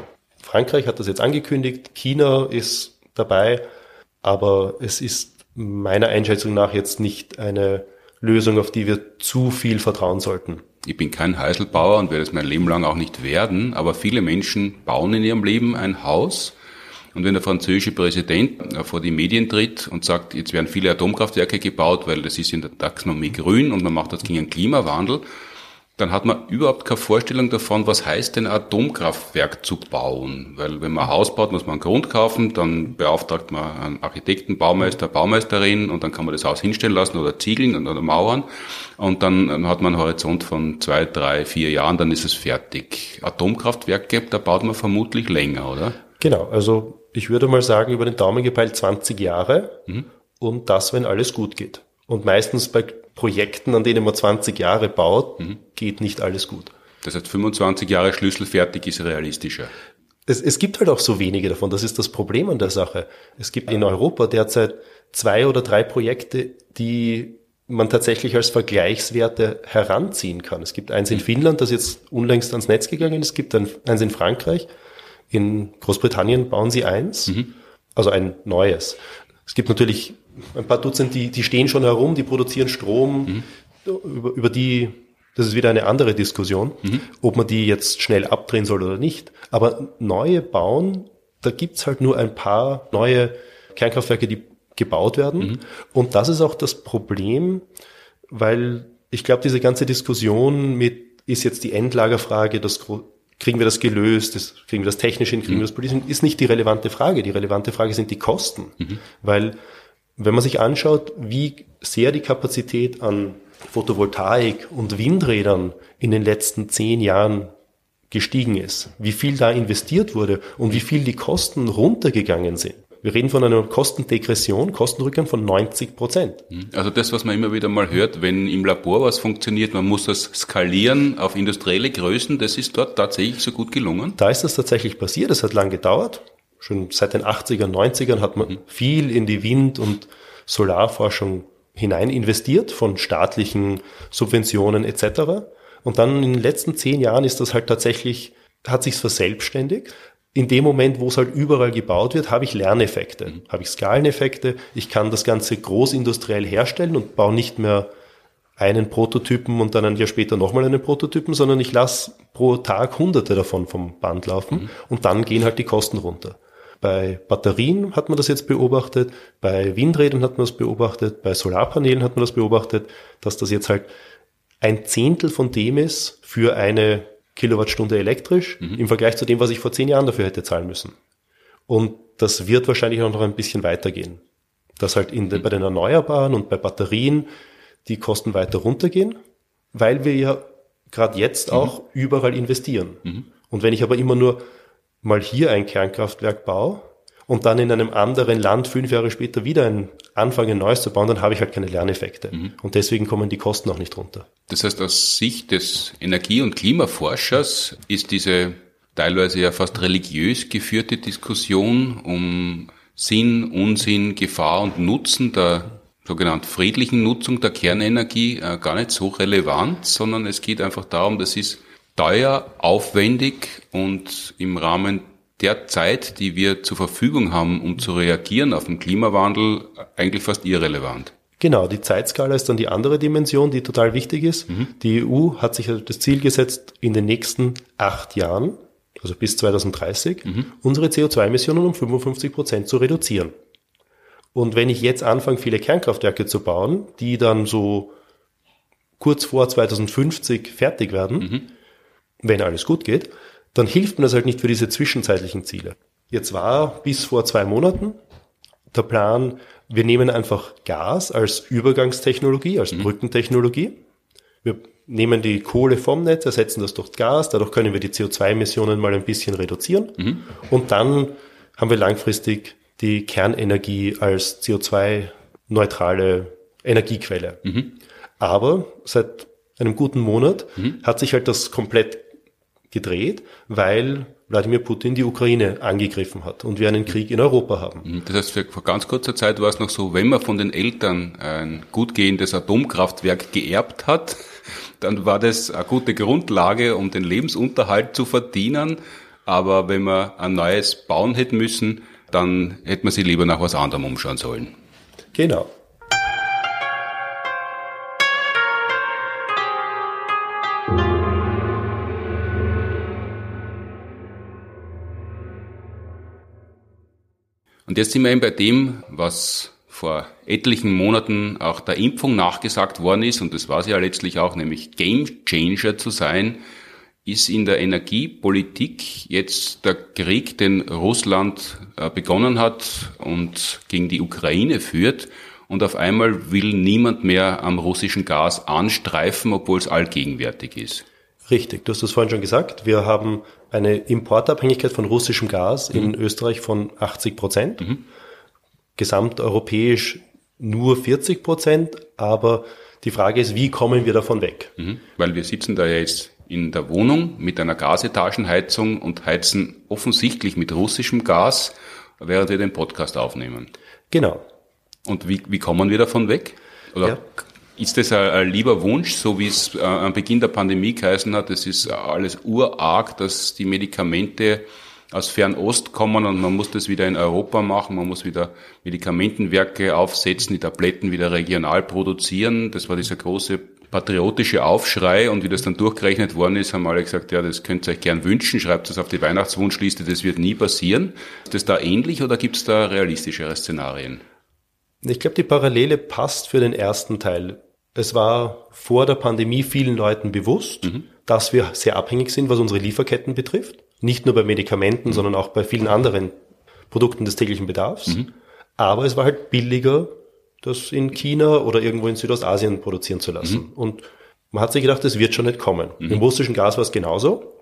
Frankreich hat das jetzt angekündigt, China ist dabei, aber es ist meiner Einschätzung nach jetzt nicht eine Lösung, auf die wir zu viel vertrauen sollten. Ich bin kein Heiselbauer und werde es mein Leben lang auch nicht werden, aber viele Menschen bauen in ihrem Leben ein Haus. Und wenn der französische Präsident äh, vor die Medien tritt und sagt, jetzt werden viele Atomkraftwerke gebaut, weil das ist in der Taxonomie grün und man macht das gegen den Klimawandel, dann hat man überhaupt keine Vorstellung davon, was heißt denn Atomkraftwerk zu bauen. Weil wenn man ein Haus baut, muss man einen Grund kaufen, dann beauftragt man einen Architekten, Baumeister, Baumeisterin und dann kann man das Haus hinstellen lassen oder ziegeln oder mauern und dann hat man einen Horizont von zwei, drei, vier Jahren, dann ist es fertig. Atomkraftwerke, da baut man vermutlich länger, oder? Genau, also ich würde mal sagen, über den Daumen gepeilt 20 Jahre mhm. und das, wenn alles gut geht. Und meistens bei Projekten, an denen man 20 Jahre baut, mhm. geht nicht alles gut. Das heißt, 25 Jahre schlüsselfertig ist realistischer. Es, es gibt halt auch so wenige davon. Das ist das Problem an der Sache. Es gibt in Europa derzeit zwei oder drei Projekte, die man tatsächlich als Vergleichswerte heranziehen kann. Es gibt eins in Finnland, das jetzt unlängst ans Netz gegangen ist. Es gibt eins in Frankreich. In Großbritannien bauen sie eins, mhm. also ein neues. Es gibt natürlich ein paar Dutzend, die, die stehen schon herum, die produzieren Strom, mhm. über, über die, das ist wieder eine andere Diskussion, mhm. ob man die jetzt schnell abdrehen soll oder nicht. Aber neue bauen, da gibt's halt nur ein paar neue Kernkraftwerke, die gebaut werden. Mhm. Und das ist auch das Problem, weil ich glaube, diese ganze Diskussion mit, ist jetzt die Endlagerfrage, das kriegen wir das gelöst, das, kriegen wir das technisch hin, kriegen mhm. wir das politisch hin, ist nicht die relevante Frage. Die relevante Frage sind die Kosten. Mhm. Weil wenn man sich anschaut, wie sehr die Kapazität an Photovoltaik und Windrädern in den letzten zehn Jahren gestiegen ist, wie viel da investiert wurde und wie viel die Kosten runtergegangen sind. Wir reden von einer Kostendegression, Kostenrückgang von 90 Prozent. Also das, was man immer wieder mal hört, wenn im Labor was funktioniert, man muss das skalieren auf industrielle Größen, das ist dort tatsächlich so gut gelungen? Da ist das tatsächlich passiert, das hat lang gedauert. Schon seit den 80er, 90ern hat man mhm. viel in die Wind- und Solarforschung hinein investiert, von staatlichen Subventionen etc. Und dann in den letzten zehn Jahren ist das halt tatsächlich, hat sich's verselbstständigt. In dem Moment, wo es halt überall gebaut wird, habe ich Lerneffekte, mhm. habe ich Skaleneffekte. Ich kann das Ganze großindustriell herstellen und baue nicht mehr einen Prototypen und dann ein Jahr später nochmal einen Prototypen, sondern ich lasse pro Tag hunderte davon vom Band laufen mhm. und dann gehen halt die Kosten runter. Bei Batterien hat man das jetzt beobachtet, bei Windrädern hat man das beobachtet, bei Solarpanelen hat man das beobachtet, dass das jetzt halt ein Zehntel von dem ist für eine Kilowattstunde elektrisch mhm. im Vergleich zu dem, was ich vor zehn Jahren dafür hätte zahlen müssen. Und das wird wahrscheinlich auch noch ein bisschen weitergehen. Dass halt in, mhm. bei den Erneuerbaren und bei Batterien die Kosten weiter runtergehen, weil wir ja gerade jetzt mhm. auch überall investieren. Mhm. Und wenn ich aber immer nur mal hier ein Kernkraftwerk baue und dann in einem anderen Land fünf Jahre später wieder ein anfange ein neues zu bauen, dann habe ich halt keine Lerneffekte. Mhm. Und deswegen kommen die Kosten auch nicht runter. Das heißt, aus Sicht des Energie- und Klimaforschers ist diese teilweise ja fast religiös geführte Diskussion um Sinn, Unsinn, Gefahr und Nutzen der sogenannten friedlichen Nutzung der Kernenergie äh, gar nicht so relevant, sondern es geht einfach darum, das ist teuer, aufwendig und im Rahmen der Zeit, die wir zur Verfügung haben, um zu reagieren auf den Klimawandel, eigentlich fast irrelevant. Genau, die Zeitskala ist dann die andere Dimension, die total wichtig ist. Mhm. Die EU hat sich also das Ziel gesetzt, in den nächsten acht Jahren, also bis 2030, mhm. unsere CO2-Emissionen um 55 Prozent zu reduzieren. Und wenn ich jetzt anfange, viele Kernkraftwerke zu bauen, die dann so kurz vor 2050 fertig werden, mhm wenn alles gut geht, dann hilft mir das halt nicht für diese zwischenzeitlichen Ziele. Jetzt war bis vor zwei Monaten der Plan, wir nehmen einfach Gas als Übergangstechnologie, als mhm. Brückentechnologie. Wir nehmen die Kohle vom Netz, ersetzen das durch Gas, dadurch können wir die CO2-Emissionen mal ein bisschen reduzieren. Mhm. Und dann haben wir langfristig die Kernenergie als CO2-neutrale Energiequelle. Mhm. Aber seit einem guten Monat mhm. hat sich halt das komplett gedreht, weil Wladimir Putin die Ukraine angegriffen hat und wir einen Krieg in Europa haben. Mhm. Das heißt, vor ganz kurzer Zeit war es noch so, wenn man von den Eltern ein gut gehendes Atomkraftwerk geerbt hat, dann war das eine gute Grundlage, um den Lebensunterhalt zu verdienen. Aber wenn man ein neues bauen hätte müssen, dann hätte man sich lieber nach was anderem umschauen sollen. Genau. Und jetzt sind wir eben bei dem, was vor etlichen Monaten auch der Impfung nachgesagt worden ist, und das war sie ja letztlich auch, nämlich Game Changer zu sein, ist in der Energiepolitik jetzt der Krieg, den Russland äh, begonnen hat und gegen die Ukraine führt, und auf einmal will niemand mehr am russischen Gas anstreifen, obwohl es allgegenwärtig ist. Richtig, du hast es vorhin schon gesagt. Wir haben eine Importabhängigkeit von russischem Gas mhm. in Österreich von 80 Prozent. Mhm. Gesamteuropäisch nur 40 Prozent. Aber die Frage ist, wie kommen wir davon weg? Mhm. Weil wir sitzen da ja jetzt in der Wohnung mit einer Gasetagenheizung und heizen offensichtlich mit russischem Gas, während wir den Podcast aufnehmen. Genau. Und wie, wie kommen wir davon weg? Oder ja. Ist das ein, lieber Wunsch, so wie es äh, am Beginn der Pandemie geheißen hat, es ist alles urarg, dass die Medikamente aus Fernost kommen und man muss das wieder in Europa machen, man muss wieder Medikamentenwerke aufsetzen, die Tabletten wieder regional produzieren. Das war dieser große patriotische Aufschrei und wie das dann durchgerechnet worden ist, haben alle gesagt, ja, das könnt ihr euch gern wünschen, schreibt es auf die Weihnachtswunschliste, das wird nie passieren. Ist das da ähnlich oder gibt es da realistischere Szenarien? Ich glaube, die Parallele passt für den ersten Teil. Es war vor der Pandemie vielen Leuten bewusst, mhm. dass wir sehr abhängig sind, was unsere Lieferketten betrifft. Nicht nur bei Medikamenten, mhm. sondern auch bei vielen anderen Produkten des täglichen Bedarfs. Mhm. Aber es war halt billiger, das in China oder irgendwo in Südostasien produzieren zu lassen. Mhm. Und man hat sich gedacht, das wird schon nicht kommen. Mhm. Im russischen Gas war es genauso.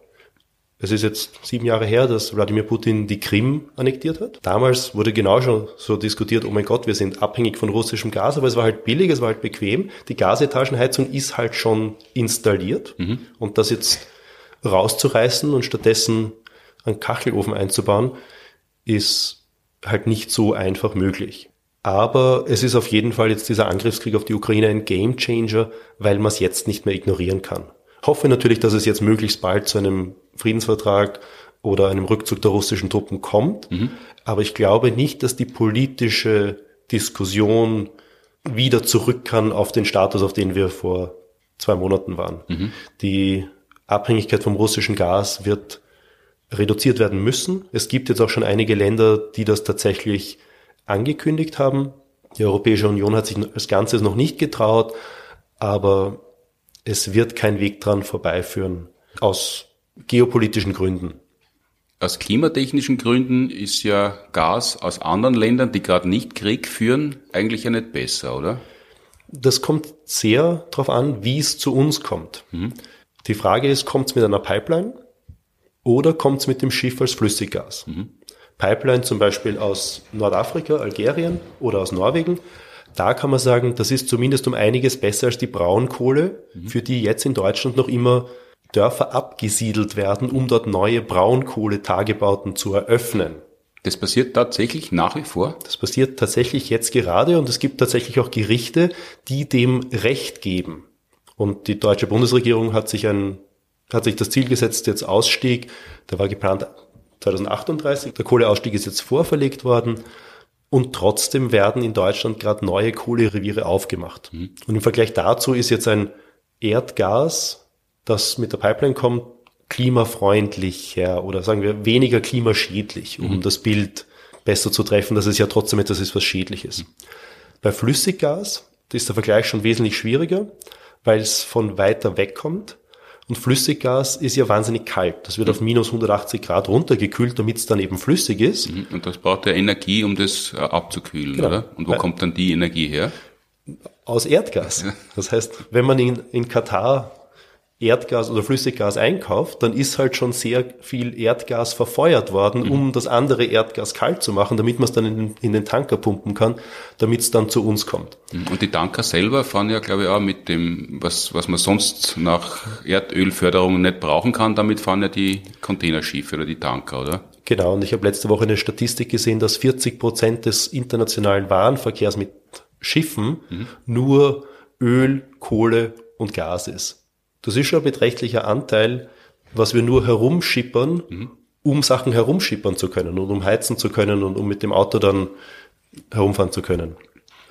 Es ist jetzt sieben Jahre her, dass Wladimir Putin die Krim annektiert hat. Damals wurde genau schon so diskutiert, oh mein Gott, wir sind abhängig von russischem Gas, aber es war halt billig, es war halt bequem. Die Gasetagenheizung ist halt schon installiert. Mhm. Und das jetzt rauszureißen und stattdessen einen Kachelofen einzubauen, ist halt nicht so einfach möglich. Aber es ist auf jeden Fall jetzt dieser Angriffskrieg auf die Ukraine ein Gamechanger, weil man es jetzt nicht mehr ignorieren kann. Hoffe natürlich, dass es jetzt möglichst bald zu einem Friedensvertrag oder einem Rückzug der russischen Truppen kommt. Mhm. Aber ich glaube nicht, dass die politische Diskussion wieder zurück kann auf den Status, auf den wir vor zwei Monaten waren. Mhm. Die Abhängigkeit vom russischen Gas wird reduziert werden müssen. Es gibt jetzt auch schon einige Länder, die das tatsächlich angekündigt haben. Die Europäische Union hat sich als Ganzes noch nicht getraut, aber es wird kein Weg dran vorbeiführen. Aus geopolitischen Gründen. Aus klimatechnischen Gründen ist ja Gas aus anderen Ländern, die gerade nicht Krieg führen, eigentlich ja nicht besser, oder? Das kommt sehr darauf an, wie es zu uns kommt. Mhm. Die Frage ist, kommt es mit einer Pipeline oder kommt es mit dem Schiff als Flüssiggas? Mhm. Pipeline zum Beispiel aus Nordafrika, Algerien oder aus Norwegen. Da kann man sagen, das ist zumindest um einiges besser als die Braunkohle, mhm. für die jetzt in Deutschland noch immer Dörfer abgesiedelt werden, um dort neue Braunkohletagebauten zu eröffnen. Das passiert tatsächlich nach wie vor? Das passiert tatsächlich jetzt gerade und es gibt tatsächlich auch Gerichte, die dem Recht geben. Und die deutsche Bundesregierung hat sich ein, hat sich das Ziel gesetzt, jetzt Ausstieg, der war geplant 2038, der Kohleausstieg ist jetzt vorverlegt worden und trotzdem werden in Deutschland gerade neue Kohlereviere aufgemacht. Mhm. Und im Vergleich dazu ist jetzt ein Erdgas das mit der Pipeline kommt, klimafreundlicher oder sagen wir weniger klimaschädlich, um mhm. das Bild besser zu treffen, dass es ja trotzdem etwas ist, was schädlich ist. Bei Flüssiggas ist der Vergleich schon wesentlich schwieriger, weil es von weiter weg kommt. Und Flüssiggas ist ja wahnsinnig kalt. Das wird mhm. auf minus 180 Grad runtergekühlt, damit es dann eben flüssig ist. Mhm. Und das braucht ja Energie, um das äh, abzukühlen, genau. oder? Und wo weil, kommt dann die Energie her? Aus Erdgas. Das heißt, wenn man in, in Katar Erdgas oder Flüssiggas einkauft, dann ist halt schon sehr viel Erdgas verfeuert worden, mhm. um das andere Erdgas kalt zu machen, damit man es dann in den, in den, Tanker pumpen kann, damit es dann zu uns kommt. Mhm. Und die Tanker selber fahren ja, glaube ich, auch mit dem, was, was man sonst nach Erdölförderung nicht brauchen kann, damit fahren ja die Containerschiffe oder die Tanker, oder? Genau, und ich habe letzte Woche eine Statistik gesehen, dass 40 Prozent des internationalen Warenverkehrs mit Schiffen mhm. nur Öl, Kohle und Gas ist. Das ist schon ein beträchtlicher Anteil, was wir nur herumschippern, mhm. um Sachen herumschippern zu können und um heizen zu können und um mit dem Auto dann herumfahren zu können.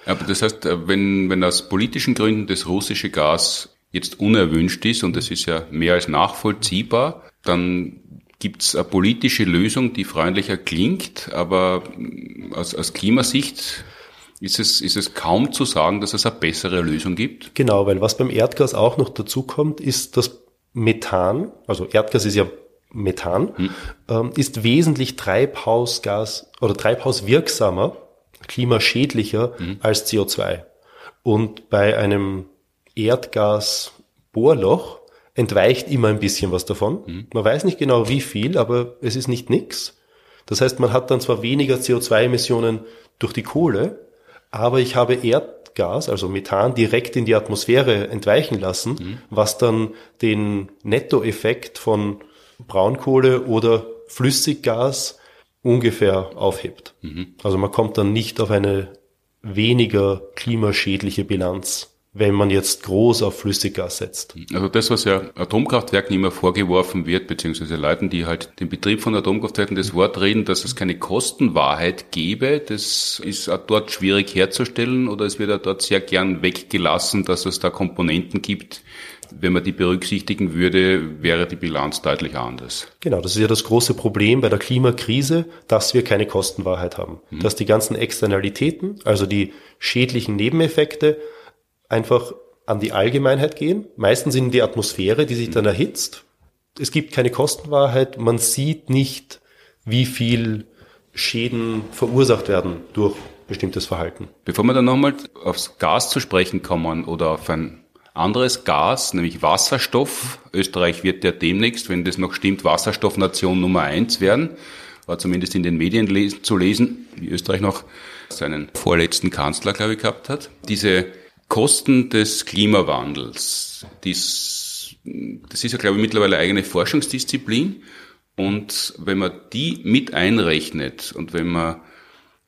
Aber das heißt, äh, wenn, wenn aus politischen Gründen das russische Gas jetzt unerwünscht ist, und das ist ja mehr als nachvollziehbar, dann gibt es eine politische Lösung, die freundlicher klingt, aber aus, aus Klimasicht Ist es, ist es kaum zu sagen, dass es eine bessere Lösung gibt? Genau, weil was beim Erdgas auch noch dazu kommt, ist das Methan, also Erdgas ist ja Methan, hm. ähm, ist wesentlich Treibhausgas oder treibhauswirksamer, klimaschädlicher hm. als CO2. Und bei einem Erdgasbohrloch entweicht immer ein bisschen was davon. Mhm. Man weiß nicht genau wie viel, aber es ist nicht nix. Das heißt, man hat dann zwar weniger CO2-Emissionen durch die Kohle, aber ich habe Erdgas, also Methan, direkt in die Atmosphäre entweichen lassen, mhm. was dann den Nettoeffekt von Braunkohle oder Flüssiggas ungefähr aufhebt. Mhm. Also man kommt dann nicht auf eine weniger klimaschädliche Bilanz wenn man jetzt groß auf Flüssiggas setzt. Also das, was ja Atomkraftwerken immer vorgeworfen wird, beziehungsweise Leuten, die halt den Betrieb von Atomkraftwerken das Wort reden, dass es keine Kostenwahrheit gäbe, das ist auch dort schwierig herzustellen oder es wird auch dort sehr gern weggelassen, dass es da Komponenten gibt, wenn man die berücksichtigen würde, wäre die Bilanz deutlich anders. Genau, das ist ja das große Problem bei der Klimakrise, dass wir keine Kostenwahrheit haben. Mhm. Dass die ganzen Externalitäten, also die schädlichen Nebeneffekte, einfach an die Allgemeinheit gehen, meistens in die Atmosphäre, die sich dann erhitzt. Es gibt keine Kostenwahrheit, man sieht nicht, wie viel Schäden verursacht werden durch bestimmtes Verhalten. Bevor wir dann nochmal aufs Gas zu sprechen kommen oder auf ein anderes Gas, nämlich Wasserstoff. Österreich wird ja demnächst, wenn das noch stimmt, Wasserstoffnation Nummer eins werden. War zumindest in den Medien zu lesen, wie Österreich noch seinen vorletzten Kanzler, glaube ich, gehabt hat. Diese Kosten des Klimawandels, dies, das ist ja, glaube ich, mittlerweile eigene Forschungsdisziplin. Und wenn man die mit einrechnet und wenn man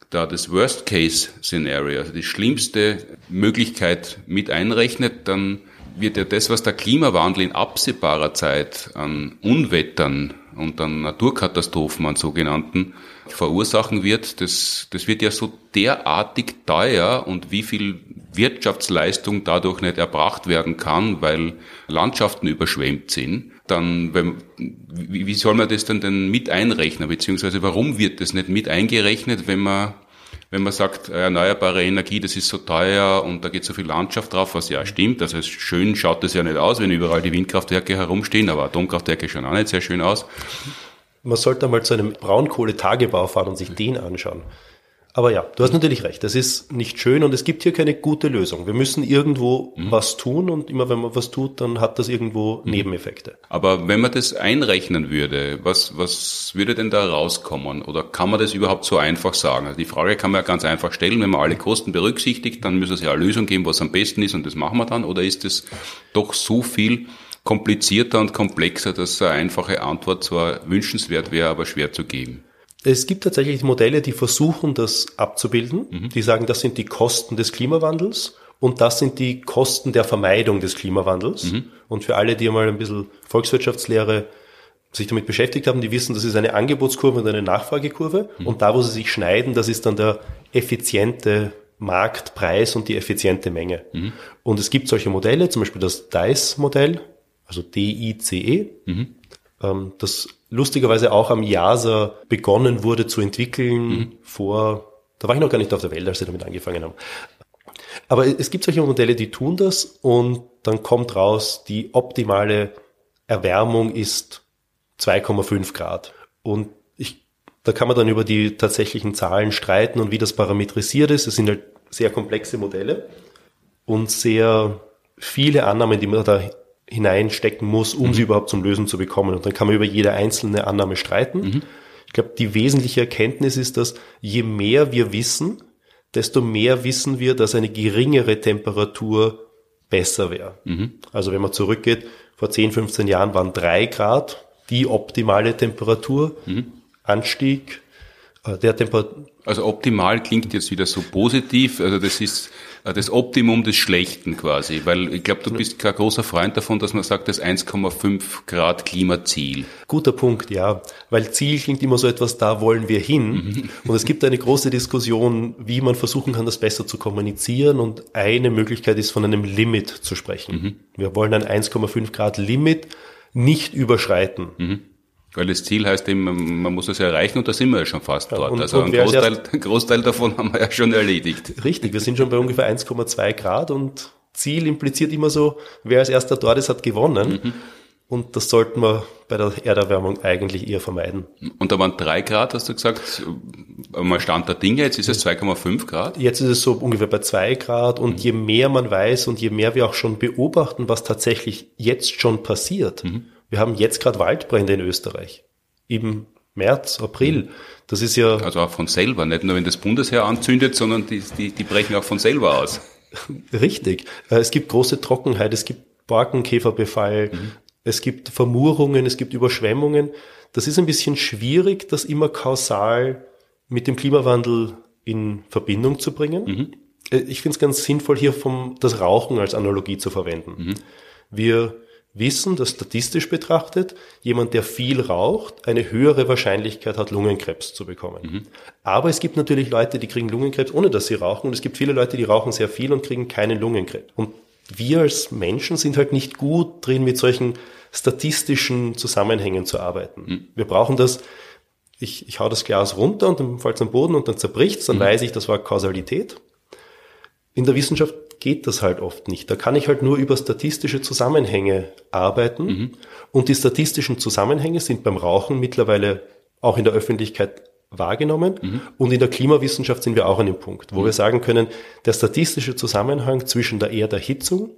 da das Worst-Case-Szenario, also die schlimmste Möglichkeit mit einrechnet, dann wird ja das, was der Klimawandel in absehbarer Zeit an Unwettern und an Naturkatastrophen, an sogenannten, verursachen wird, das, das wird ja so derartig teuer und wie viel Wirtschaftsleistung dadurch nicht erbracht werden kann, weil Landschaften überschwemmt sind, dann wenn, wie, soll man das denn denn mit einrechnen, beziehungsweise warum wird das nicht mit eingerechnet, wenn man wenn man sagt, erneuerbare Energie, das ist so teuer und da geht so viel Landschaft drauf, was ja stimmt. Also schön schaut das ja nicht aus, wenn überall die Windkraftwerke herumstehen, aber Atomkraftwerke schauen auch nicht sehr schön aus. Man sollte mal zu einem Braunkohletagebau fahren und sich den anschauen. Aber ja, du hast natürlich recht. Das ist nicht schön und es gibt hier keine gute Lösung. Wir müssen irgendwo mhm. was tun und immer wenn man was tut, dann hat das irgendwo mhm. Nebeneffekte. Aber wenn man das einrechnen würde, was, was würde denn da rauskommen? Oder kann man das überhaupt so einfach sagen? Also die Frage kann man ja ganz einfach stellen. Wenn man alle Kosten berücksichtigt, dann müsste es ja eine Lösung geben, was am besten ist und das machen wir dann. Oder ist es doch so viel komplizierter und komplexer, dass eine einfache Antwort zwar wünschenswert wäre, aber schwer zu geben? Es gibt tatsächlich Modelle, die versuchen, das abzubilden. Mhm. Die sagen, das sind die Kosten des Klimawandels und das sind die Kosten der Vermeidung des Klimawandels. Mhm. Und für alle, die einmal ein bisschen Volkswirtschaftslehre sich damit beschäftigt haben, die wissen, das ist eine Angebotskurve und eine Nachfragekurve. Mhm. Und da, wo sie sich schneiden, das ist dann der effiziente Marktpreis und die effiziente Menge. Mhm. Und es gibt solche Modelle, zum Beispiel das DICE-Modell, also D-I-C-E. Mhm. Ähm, das lustigerweise auch am JASA begonnen wurde zu entwickeln mhm. vor, da war ich noch gar nicht auf der Welt, als sie damit angefangen haben. Aber es gibt solche Modelle, die tun das und dann kommt raus, die optimale Erwärmung ist 2,5 Grad. Und ich, da kann man dann über die tatsächlichen Zahlen streiten und wie das parametrisiert ist. Es sind halt sehr komplexe Modelle und sehr viele Annahmen, die man da hineinstecken muss, um mhm. sie überhaupt zum Lösen zu bekommen. Und dann kann man über jede einzelne Annahme streiten. Mhm. Ich glaube, die wesentliche Erkenntnis ist, dass je mehr wir wissen, desto mehr wissen wir, dass eine geringere Temperatur besser wäre. Mhm. Also wenn man zurückgeht, vor 10, 15 Jahren waren drei Grad die optimale Temperatur. Mhm. Anstieg äh, der Temperatur. Also optimal klingt jetzt wieder so positiv. Also das ist das Optimum des Schlechten quasi, weil ich glaube, du bist kein großer Freund davon, dass man sagt, das 1,5 Grad Klimaziel. Guter Punkt, ja, weil Ziel klingt immer so etwas, da wollen wir hin. Mhm. Und es gibt eine große Diskussion, wie man versuchen kann, das besser zu kommunizieren. Und eine Möglichkeit ist, von einem Limit zu sprechen. Mhm. Wir wollen ein 1,5 Grad Limit nicht überschreiten. Mhm. Weil das Ziel heißt eben, man muss es erreichen und da sind wir ja schon fast dort. und, also und einen Großteil, Großteil davon haben wir ja schon erledigt. Richtig, wir sind schon bei ungefähr 1,2 Grad und Ziel impliziert immer so, wer als erster dort ist, hat gewonnen. Mhm. Und das sollten wir bei der Erderwärmung eigentlich eher vermeiden. Und da waren drei Grad, hast du gesagt, mal Stand der Dinge, jetzt ist es 2,5 Grad? Jetzt ist es so ungefähr bei zwei Grad und mhm. je mehr man weiß und je mehr wir auch schon beobachten, was tatsächlich jetzt schon passiert. Mhm. Wir haben jetzt gerade Waldbrände in Österreich. Im März, April. Mhm. Das ist ja. Also auch von selber, nicht nur wenn das Bundesheer anzündet, sondern die, die, die brechen auch von selber aus. Richtig. Äh, es gibt große Trockenheit, es gibt Borkenkäferbefall, mhm. es gibt Vermurungen, es gibt Überschwemmungen. Das ist ein bisschen schwierig, das immer kausal mit dem Klimawandel in Verbindung zu bringen. Mhm. Äh, ich finde es ganz sinnvoll, hier vom, das Rauchen als Analogie zu verwenden. Mhm. Wir wissen, dass statistisch betrachtet jemand, der viel raucht, eine höhere Wahrscheinlichkeit hat, Lungenkrebs zu bekommen. Mhm. Aber es gibt natürlich Leute, die kriegen Lungenkrebs, ohne dass sie rauchen. Und es gibt viele Leute, die rauchen sehr viel und kriegen keinen Lungenkrebs. Und wir als Menschen sind halt nicht gut drin, mit solchen statistischen Zusammenhängen zu arbeiten. Mhm. Wir brauchen das, ich, ich hau das Glas runter und dann fällt es am Boden und dann zerbricht dann mhm. weiß ich, das war Kausalität. In der Wissenschaft geht das halt oft nicht. Da kann ich halt nur über statistische Zusammenhänge arbeiten. Mhm. Und die statistischen Zusammenhänge sind beim Rauchen mittlerweile auch in der Öffentlichkeit wahrgenommen. Mhm. Und in der Klimawissenschaft sind wir auch an dem Punkt, wo mhm. wir sagen können, der statistische Zusammenhang zwischen der Erderhitzung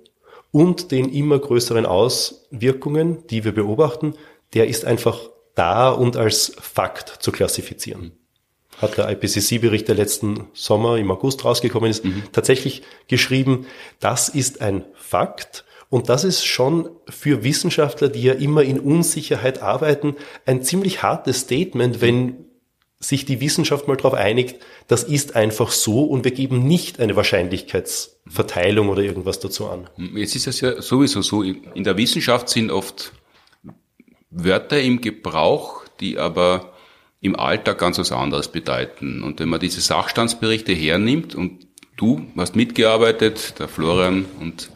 und den immer größeren Auswirkungen, die wir beobachten, der ist einfach da und als Fakt zu klassifizieren hat der IPCC-Bericht, der letzten Sommer im August rausgekommen ist, mhm. tatsächlich geschrieben, das ist ein Fakt. Und das ist schon für Wissenschaftler, die ja immer in Unsicherheit arbeiten, ein ziemlich hartes Statement, wenn sich die Wissenschaft mal darauf einigt, das ist einfach so und wir geben nicht eine Wahrscheinlichkeitsverteilung oder irgendwas dazu an. Jetzt ist es ja sowieso so, in der Wissenschaft sind oft Wörter im Gebrauch, die aber im Alltag ganz was anderes bedeuten. Und wenn man diese Sachstandsberichte hernimmt und du hast mitgearbeitet, der Florian und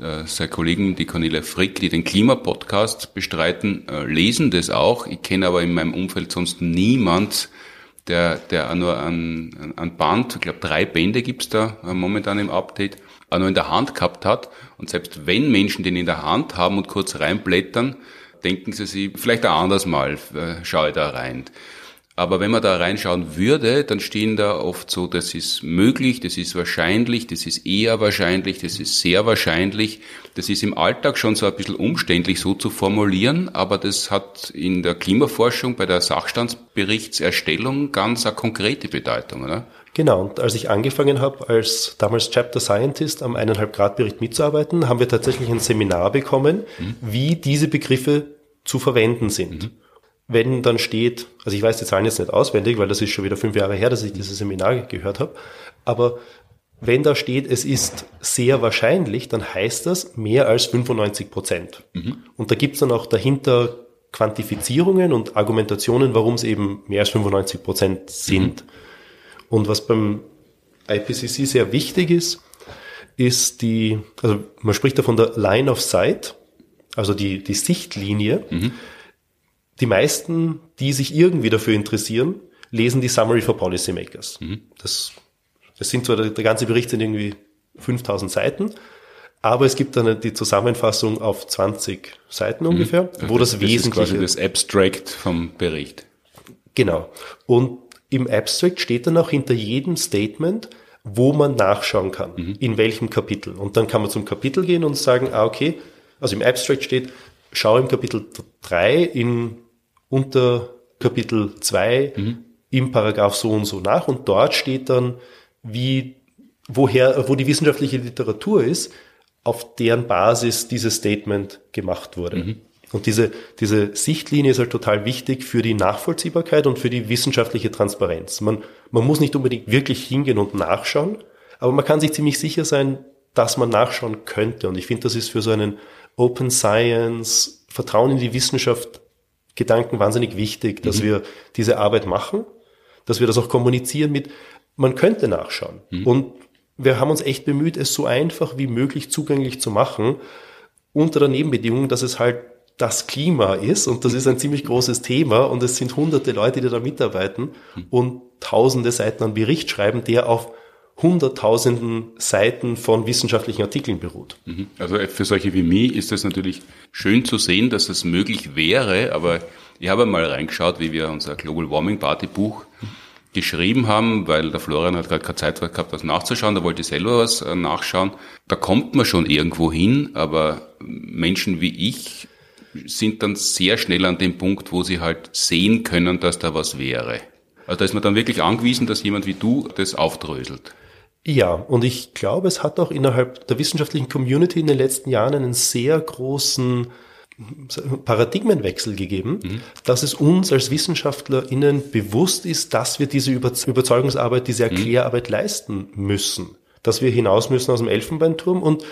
äh, seine Kollegen, die Cornelia Frick, die den Klimapodcast bestreiten, äh, lesen das auch. Ich kenne aber in meinem Umfeld sonst niemand, der, der nur ein, ein Band, ich glaube drei Bände gibt's da äh, momentan im Update, auch nur in der Hand gehabt hat. Und selbst wenn Menschen den in der Hand haben und kurz reinblättern, denken sie sich, vielleicht ein anderes Mal äh, schaue ich da rein. Aber wenn man da reinschauen würde, dann stehen da oft so, das ist möglich, das ist wahrscheinlich, das ist eher wahrscheinlich, das ist sehr wahrscheinlich. Das ist im Alltag schon so ein bisschen umständlich so zu formulieren, aber das hat in der Klimaforschung bei der Sachstandsberichtserstellung ganz eine konkrete Bedeutung, oder? Genau, und als ich angefangen habe, als damals Chapter Scientist am eineinhalb Grad Bericht mitzuarbeiten, haben wir tatsächlich ein Seminar bekommen, mhm. wie diese Begriffe zu verwenden sind. Mhm wenn dann steht, also ich weiß die Zahlen jetzt nicht auswendig, weil das ist schon wieder fünf Jahre her, dass ich dieses Seminar gehört habe, aber wenn da steht, es ist sehr wahrscheinlich, dann heißt das mehr als 95 Prozent. Mhm. Und da gibt's dann auch dahinter Quantifizierungen und Argumentationen, warum es eben mehr als 95 Prozent sind. Mhm. Und was beim IPCC sehr wichtig ist, ist die, also man spricht da von der Line of Sight, also die, die Sichtlinie. Mhm die meisten, die sich irgendwie dafür interessieren, lesen die Summary for Policymakers. Mhm. Das, das sind zwar, der, der ganze Bericht sind irgendwie 5000 Seiten, aber es gibt dann die Zusammenfassung auf 20 Seiten ungefähr, mhm. wo das, das Wesentliche... Das ist quasi das Abstract vom Bericht. Genau. Und im Abstract steht dann auch hinter jedem Statement, wo man nachschauen kann, mhm. in welchem Kapitel. Und dann kann man zum Kapitel gehen und sagen, ah, okay, also im Abstract steht, schau im Kapitel 3 in unter Kapitel 2 mhm. im Paragraph so und so nach und dort steht dann, wie, woher, wo die wissenschaftliche Literatur ist, auf deren Basis dieses Statement gemacht wurde. Mhm. Und diese, diese Sichtlinie ist halt total wichtig für die Nachvollziehbarkeit und für die wissenschaftliche Transparenz. Man, man muss nicht unbedingt wirklich hingehen und nachschauen, aber man kann sich ziemlich sicher sein, dass man nachschauen könnte. Und ich finde, das ist für so einen Open Science, Vertrauen in die Wissenschaft Gedanken wahnsinnig wichtig, dass mhm. wir diese Arbeit machen, dass wir das auch kommunizieren mit, man könnte nachschauen. Mhm. Und wir haben uns echt bemüht, es so einfach wie möglich zugänglich zu machen, unter der Nebenbedingung, dass es halt das Klima ist und das ist ein ziemlich großes Thema und es sind hunderte Leute, die da mitarbeiten und tausende Seiten an Bericht schreiben, der auf hunderttausenden Seiten von wissenschaftlichen Artikeln beruht. Mhm. Also für solche wie mich ist das natürlich schön zu sehen, dass es möglich wäre, aber ich habe mal reingeschaut, wie wir unser Global Warming Party Buch geschrieben haben, weil der Florian hat gerade keine Zeit gehabt, das nachzuschauen, da wollte ich selber was äh, nachschauen. Da kommt man schon irgendwo hin, aber Menschen wie ich sind dann sehr schnell an dem Punkt, wo sie halt sehen können, dass da was wäre. Also da ist man dann wirklich angewiesen, dass jemand wie du das aufdröselt. Ja, und ich glaube, es hat auch innerhalb der wissenschaftlichen Community in den letzten Jahren einen sehr großen Paradigmenwechsel gegeben, mhm. dass es uns als WissenschaftlerInnen bewusst ist, dass wir diese Überzeugungsarbeit, diese mhm. Erklärarbeit mhm. leisten müssen. Dass wir hinaus müssen aus dem Elfenbeinturm und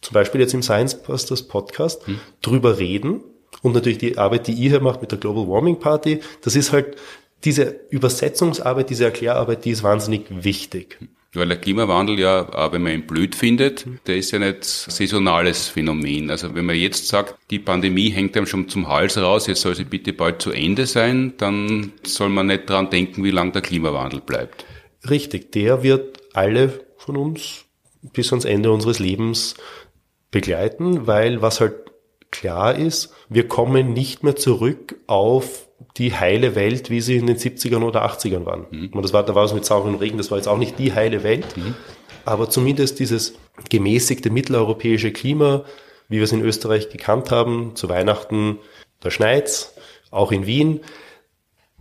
zum Beispiel jetzt im Science Busters Podcast mhm. drüber reden und natürlich die Arbeit, die ihr hier macht mit der Global Warming Party, das ist halt diese Übersetzungsarbeit, diese Erklärarbeit, die ist wahnsinnig wichtig. Weil der Klimawandel ja, auch wenn man ihn blöd findet, der ist ja nicht saisonales Phänomen. Also wenn man jetzt sagt, die Pandemie hängt einem schon zum Hals raus, jetzt soll sie bitte bald zu Ende sein, dann soll man nicht dran denken, wie lange der Klimawandel bleibt. Richtig, der wird alle von uns bis ans Ende unseres Lebens begleiten, weil was halt klar ist, wir kommen nicht mehr zurück auf die heile Welt, wie sie in den 70ern oder 80ern waren. Mhm. Und das war, da war es mit saurem Regen, das war jetzt auch nicht die heile Welt, mhm. aber zumindest dieses gemäßigte mitteleuropäische Klima, wie wir es in Österreich gekannt haben, zu Weihnachten, da schneit's, auch in Wien,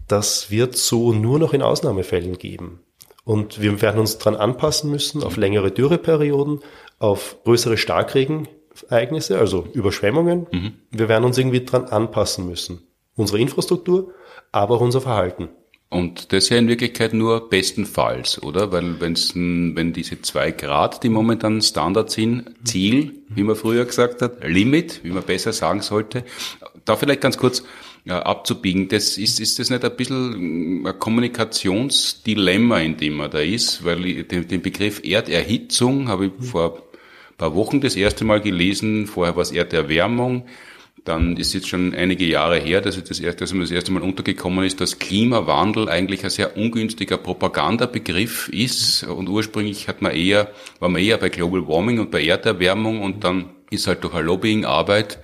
das wird so nur noch in Ausnahmefällen geben. Und wir werden uns dran anpassen müssen auf längere Dürreperioden, auf größere Starkregenereignisse, also Überschwemmungen. Mhm. Wir werden uns irgendwie dran anpassen müssen unsere Infrastruktur, aber auch unser Verhalten. Und das ja in Wirklichkeit nur bestenfalls, oder? Weil wenn's, wenn diese zwei Grad, die momentan Standard sind, Ziel, wie man früher gesagt hat, Limit, wie man besser sagen sollte, da vielleicht ganz kurz ja, abzubiegen, das ist, ist das nicht ein bisschen ein Kommunikationsdilemma, in dem man da ist? Weil den, den Begriff Erderhitzung habe ich vor ein paar Wochen das erste Mal gelesen, vorher war es Erderwärmung dann ist jetzt schon einige Jahre her, dass, das erste, dass mir das erste Mal untergekommen ist, dass Klimawandel eigentlich ein sehr ungünstiger Propagandabegriff ist. Und ursprünglich hat man eher, war man eher bei Global Warming und bei Erderwärmung und dann ist halt durch eine Lobbyingarbeit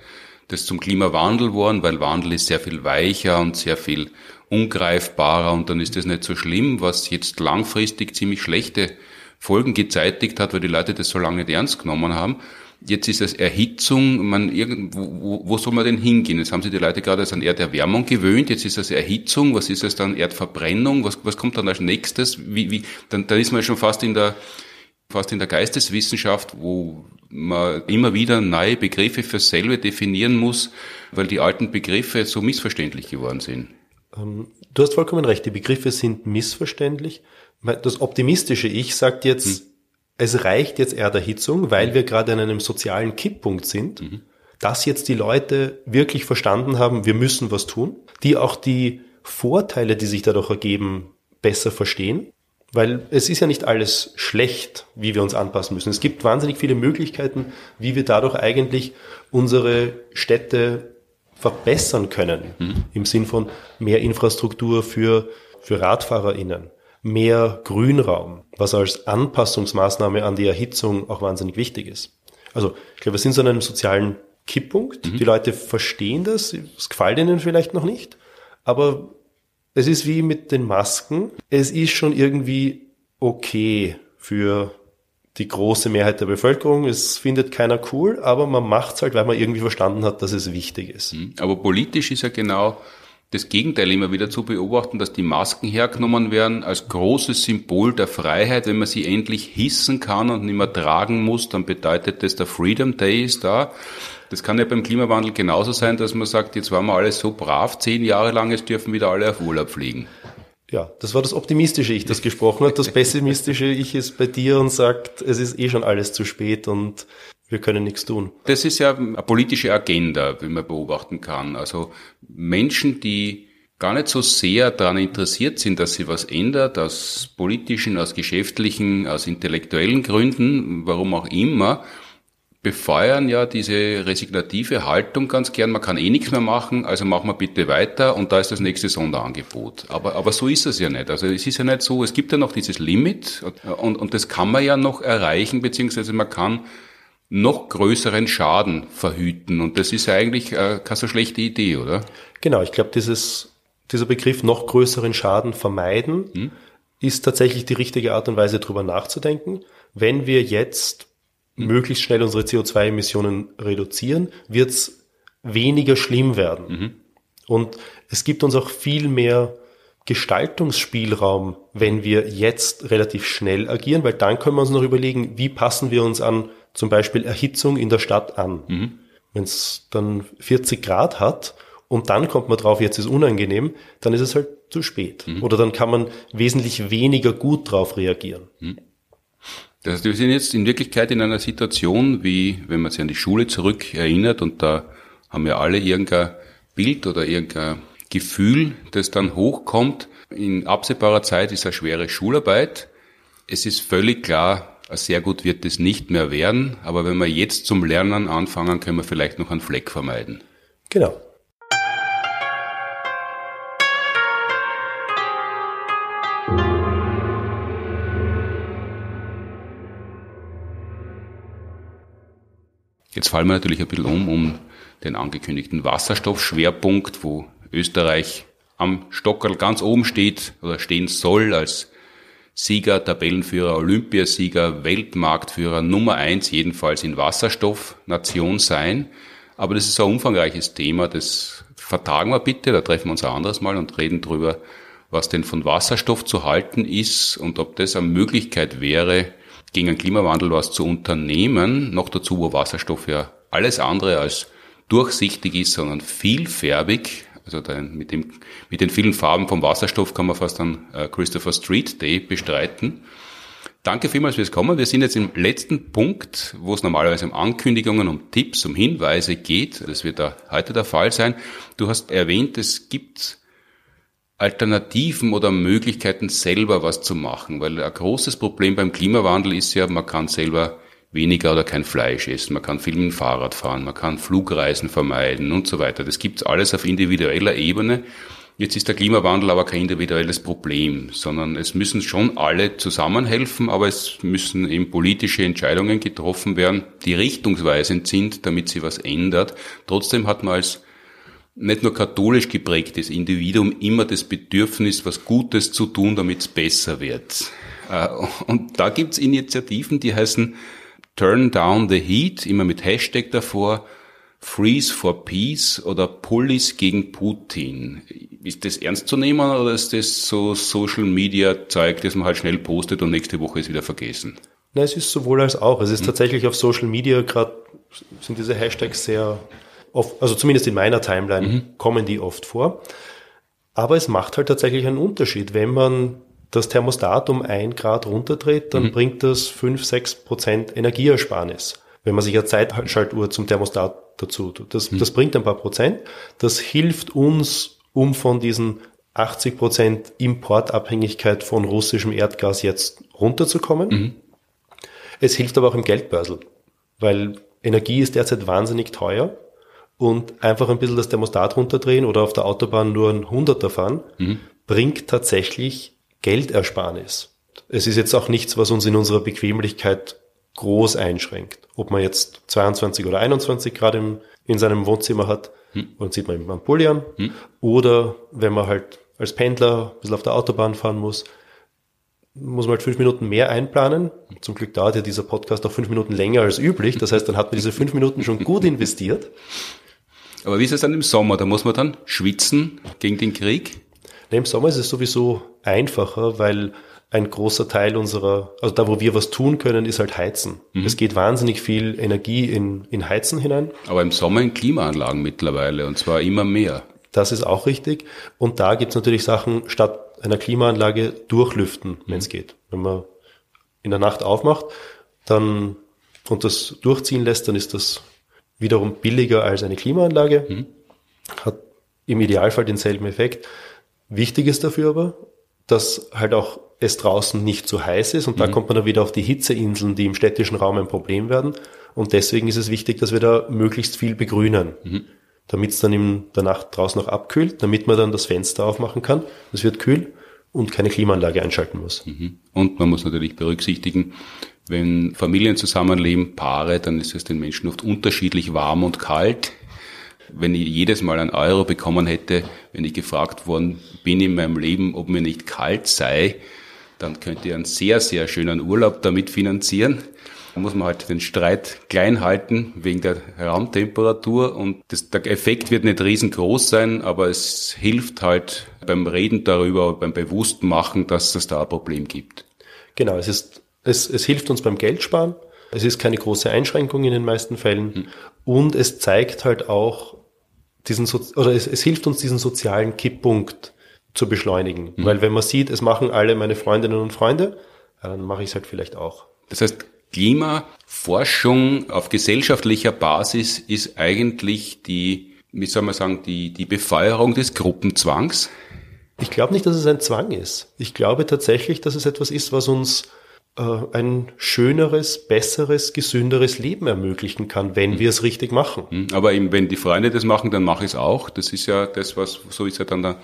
das zum Klimawandel geworden, weil Wandel ist sehr viel weicher und sehr viel ungreifbarer und dann ist das nicht so schlimm, was jetzt langfristig ziemlich schlechte Folgen gezeitigt hat, weil die Leute das so lange nicht ernst genommen haben. Jetzt ist es Erhitzung, man irgendwo, wo, wo soll man denn hingehen? Jetzt haben sich die Leute gerade an Erderwärmung gewöhnt, jetzt ist es Erhitzung, was ist es dann Erdverbrennung, was, was kommt dann als nächstes? Wie, wie, dann, dann ist man schon fast in der, fast in der Geisteswissenschaft, wo man immer wieder neue Begriffe für selber definieren muss, weil die alten Begriffe so missverständlich geworden sind. Ähm, du hast vollkommen recht, die Begriffe sind missverständlich. Das optimistische Ich sagt jetzt, hm es reicht jetzt Erderhitzung, weil wir gerade an einem sozialen Kipppunkt sind, mhm. dass jetzt die Leute wirklich verstanden haben, wir müssen was tun, die auch die Vorteile, die sich dadurch ergeben, besser verstehen. Weil es ist ja nicht alles schlecht, wie wir uns anpassen müssen. Es gibt wahnsinnig viele Möglichkeiten, wie wir dadurch eigentlich unsere Städte verbessern können. Mhm. Im Sinn von mehr Infrastruktur für, für RadfahrerInnen, mehr Grünraum, was als Anpassungsmaßnahme an die Erhitzung auch wahnsinnig wichtig ist. Also ich glaube, wir sind so an einem sozialen Kipppunkt. Mhm. Die Leute verstehen das, es gefällt ihnen vielleicht noch nicht, aber es ist wie mit den Masken. Es ist schon irgendwie okay für die große Mehrheit der Bevölkerung. Es findet keiner cool, aber man macht es halt, weil man irgendwie verstanden hat, dass es wichtig ist. Mhm. Aber politisch ist ja genau das Gegenteil immer wieder zu beobachten, dass die Masken hergenommen werden als großes Symbol der Freiheit. Wenn man sie endlich hissen kann und nicht mehr tragen muss, dann bedeutet das, der Freedom Day ist da. Das kann ja beim Klimawandel genauso sein, dass man sagt, jetzt waren wir alle so brav, zehn Jahre lang, jetzt dürfen wieder alle auf Urlaub fliegen. Ja, das war das optimistische Ich, das gesprochen hat. Das pessimistische Ich ist bei dir und sagt, es ist eh schon alles zu spät und wir können nichts tun. Das ist ja eine politische Agenda, wie man beobachten kann. Also Menschen, die gar nicht so sehr daran interessiert sind, dass sie was ändert, aus politischen, aus geschäftlichen, aus intellektuellen Gründen, warum auch immer, befeuern ja diese resignative Haltung ganz gern. Man kann eh nichts mehr machen, also machen wir bitte weiter und da ist das nächste Sonderangebot. Aber, aber so ist es ja nicht. Also es ist ja nicht so, es gibt ja noch dieses Limit und, und das kann man ja noch erreichen, beziehungsweise man kann noch größeren Schaden verhüten. Und das ist ja eigentlich äh, keine so schlechte Idee, oder? Genau, ich glaube, dieses, dieser Begriff noch größeren Schaden vermeiden hm? ist tatsächlich die richtige Art und Weise, darüber nachzudenken. Wenn wir jetzt möglichst schnell unsere CO2-Emissionen reduzieren, wird es weniger schlimm werden. Mhm. Und es gibt uns auch viel mehr Gestaltungsspielraum, wenn wir jetzt relativ schnell agieren, weil dann können wir uns noch überlegen, wie passen wir uns an zum Beispiel Erhitzung in der Stadt an. Mhm. Wenn es dann 40 Grad hat und dann kommt man drauf, jetzt ist unangenehm, dann ist es halt zu spät. Mhm. Oder dann kann man wesentlich weniger gut drauf reagieren. Mhm. Das heißt, wir sind jetzt in Wirklichkeit in einer Situation, wie wenn man sich an die Schule zurück erinnert und da haben wir alle irgendein Bild oder irgendein Gefühl, das dann hochkommt. In absehbarer Zeit ist eine schwere Schularbeit. Es ist völlig klar, sehr gut wird es nicht mehr werden, aber wenn wir jetzt zum Lernen anfangen, können wir vielleicht noch einen Fleck vermeiden. Genau. Jetzt fallen wir natürlich ein bisschen um, um den angekündigten Wasserstoffschwerpunkt, wo Österreich am Stockerl ganz oben steht oder stehen soll als Sieger, Tabellenführer, Olympiasieger, Weltmarktführer, Nummer eins jedenfalls in Wasserstoffnation sein. Aber das ist ein umfangreiches Thema, das vertagen wir bitte, da treffen wir uns ein anderes Mal und reden drüber, was denn von Wasserstoff zu halten ist und ob das eine Möglichkeit wäre, gegen den Klimawandel was zu unternehmen, noch dazu, wo Wasserstoff ja alles andere als durchsichtig ist, sondern vielfärbig. Also den, mit, dem, mit den vielen Farben vom Wasserstoff kann man fast dann äh, Christopher Street Day bestreiten. Danke vielmals fürs Kommen. Wir sind jetzt im letzten Punkt, wo es normalerweise um Ankündigungen, um Tipps, um Hinweise geht. Das wird da heute der Fall sein. Du hast erwähnt, es gibt Alternativen oder Möglichkeiten, selber was zu machen. Weil ein großes Problem beim Klimawandel ist ja, man kann selber weniger oder kein Fleisch essen, man kann viel mit dem Fahrrad fahren, man kann Flugreisen vermeiden und so weiter. Das gibt's alles auf individueller Ebene. Jetzt ist der Klimawandel aber kein individuelles Problem, sondern es müssen schon alle zusammenhelfen, aber es müssen eben politische Entscheidungen getroffen werden, die richtungsweisend sind, damit sie was ändert. Trotzdem hat man als nicht nur katholisch geprägtes Individuum immer das Bedürfnis, was Gutes zu tun, damit es besser wird. Äh, und da gibt's Initiativen, die heißen Turn Down the Heat, immer mit Hashtag davor, Freeze for Peace oder Pullis gegen Putin. Ist das ernst zu nehmen oder ist das so Social Media Zeug, das man halt schnell postet und nächste Woche ist wieder vergessen? Nein, es ist sowohl als auch. Es ist hm. tatsächlich auf Social Media gerade sind diese Hashtags sehr oft, also zumindest in meiner Timeline mhm. kommen die oft vor. Aber es macht halt tatsächlich einen Unterschied. Wenn man das Thermostat um ein Grad runterdreht, dann mhm. bringt das fünf sechs Prozent Energieersparnis. Wenn man sich eine Zeitschaltuhr zum Thermostat dazu tut. Das, mhm. das bringt ein paar Prozent. Das hilft uns, um von diesen 80 Prozent Importabhängigkeit von russischem Erdgas jetzt runterzukommen. Mhm. Es hilft aber auch im Geldbörsel, weil Energie ist derzeit wahnsinnig teuer und einfach ein bisschen das Thermostat runterdrehen oder auf der Autobahn nur ein Hunderter fahren, mhm. bringt tatsächlich Geldersparnis. Es ist jetzt auch nichts, was uns in unserer Bequemlichkeit groß einschränkt. Ob man jetzt 22 oder 21 Grad im, in seinem Wohnzimmer hat, hm. und sieht man im Pulli an, hm. oder wenn man halt als Pendler ein bisschen auf der Autobahn fahren muss, muss man halt fünf Minuten mehr einplanen. Zum Glück dauert ja dieser Podcast auch fünf Minuten länger als üblich. Das heißt, dann hat man diese fünf Minuten schon gut investiert. Aber wie ist es dann im Sommer? Da muss man dann schwitzen gegen den Krieg? Nee, Im Sommer ist es sowieso einfacher, weil ein großer Teil unserer, also da, wo wir was tun können, ist halt Heizen. Mhm. Es geht wahnsinnig viel Energie in, in Heizen hinein. Aber im Sommer in Klimaanlagen mittlerweile und zwar immer mehr. Das ist auch richtig. Und da gibt's natürlich Sachen, statt einer Klimaanlage durchlüften, wenn es mhm. geht. Wenn man in der Nacht aufmacht, dann und das durchziehen lässt, dann ist das wiederum billiger als eine Klimaanlage, mhm. hat im Idealfall denselben Effekt. Wichtig ist dafür aber, dass halt auch es draußen nicht zu heiß ist und mhm. da kommt man dann wieder auf die Hitzeinseln, die im städtischen Raum ein Problem werden. Und deswegen ist es wichtig, dass wir da möglichst viel begrünen. Mhm. Damit es dann in der Nacht draußen noch abkühlt, damit man dann das Fenster aufmachen kann. Es wird kühl und keine Klimaanlage einschalten muss. Mhm. Und man muss natürlich berücksichtigen, wenn Familien zusammenleben, Paare, dann ist es den Menschen oft unterschiedlich warm und kalt. Wenn ich jedes Mal einen Euro bekommen hätte, wenn ich gefragt worden bin in meinem Leben, ob mir nicht kalt sei, dann könnte ich einen sehr, sehr schönen Urlaub damit finanzieren. Da muss man halt den Streit klein halten wegen der Raumtemperatur und das, der Effekt wird nicht riesengroß sein, aber es hilft halt beim Reden darüber, beim Bewusstmachen, dass es da ein Problem gibt. Genau, es ist, es, es hilft uns beim Geldsparen. Es ist keine große Einschränkung in den meisten Fällen hm. und es zeigt halt auch diesen, so oder es, es hilft uns diesen sozialen Kipppunkt zu beschleunigen. Mhm. Weil wenn man sieht, es machen alle meine Freundinnen und Freunde, dann mache ich es halt vielleicht auch. Das heißt, Klimaforschung auf gesellschaftlicher Basis ist eigentlich die, wie soll man sagen, die, die Befeuerung des Gruppenzwangs? Ich glaube nicht, dass es ein Zwang ist. Ich glaube tatsächlich, dass es etwas ist, was uns ein schöneres, besseres, gesünderes Leben ermöglichen kann, wenn mhm. wir es richtig machen. Mhm. Aber eben, wenn die Freunde das machen, dann mache ich es auch. Das ist ja das, was, so ist ja dann der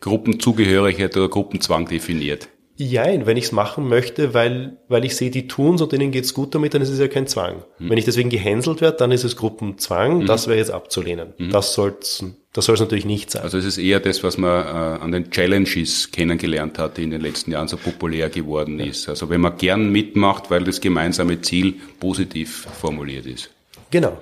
Gruppenzugehörigkeit oder Gruppenzwang definiert. Jein, wenn ich es machen möchte, weil, weil ich sehe, die tun's und denen geht's gut damit, dann ist es ja kein Zwang. Hm. Wenn ich deswegen gehänselt werde, dann ist es Gruppenzwang, hm. das wäre jetzt abzulehnen. Hm. Das soll's, das soll es natürlich nicht sein. Also es ist eher das, was man äh, an den Challenges kennengelernt hat, die in den letzten Jahren so populär geworden ja. ist. Also wenn man gern mitmacht, weil das gemeinsame Ziel positiv formuliert ist. Genau.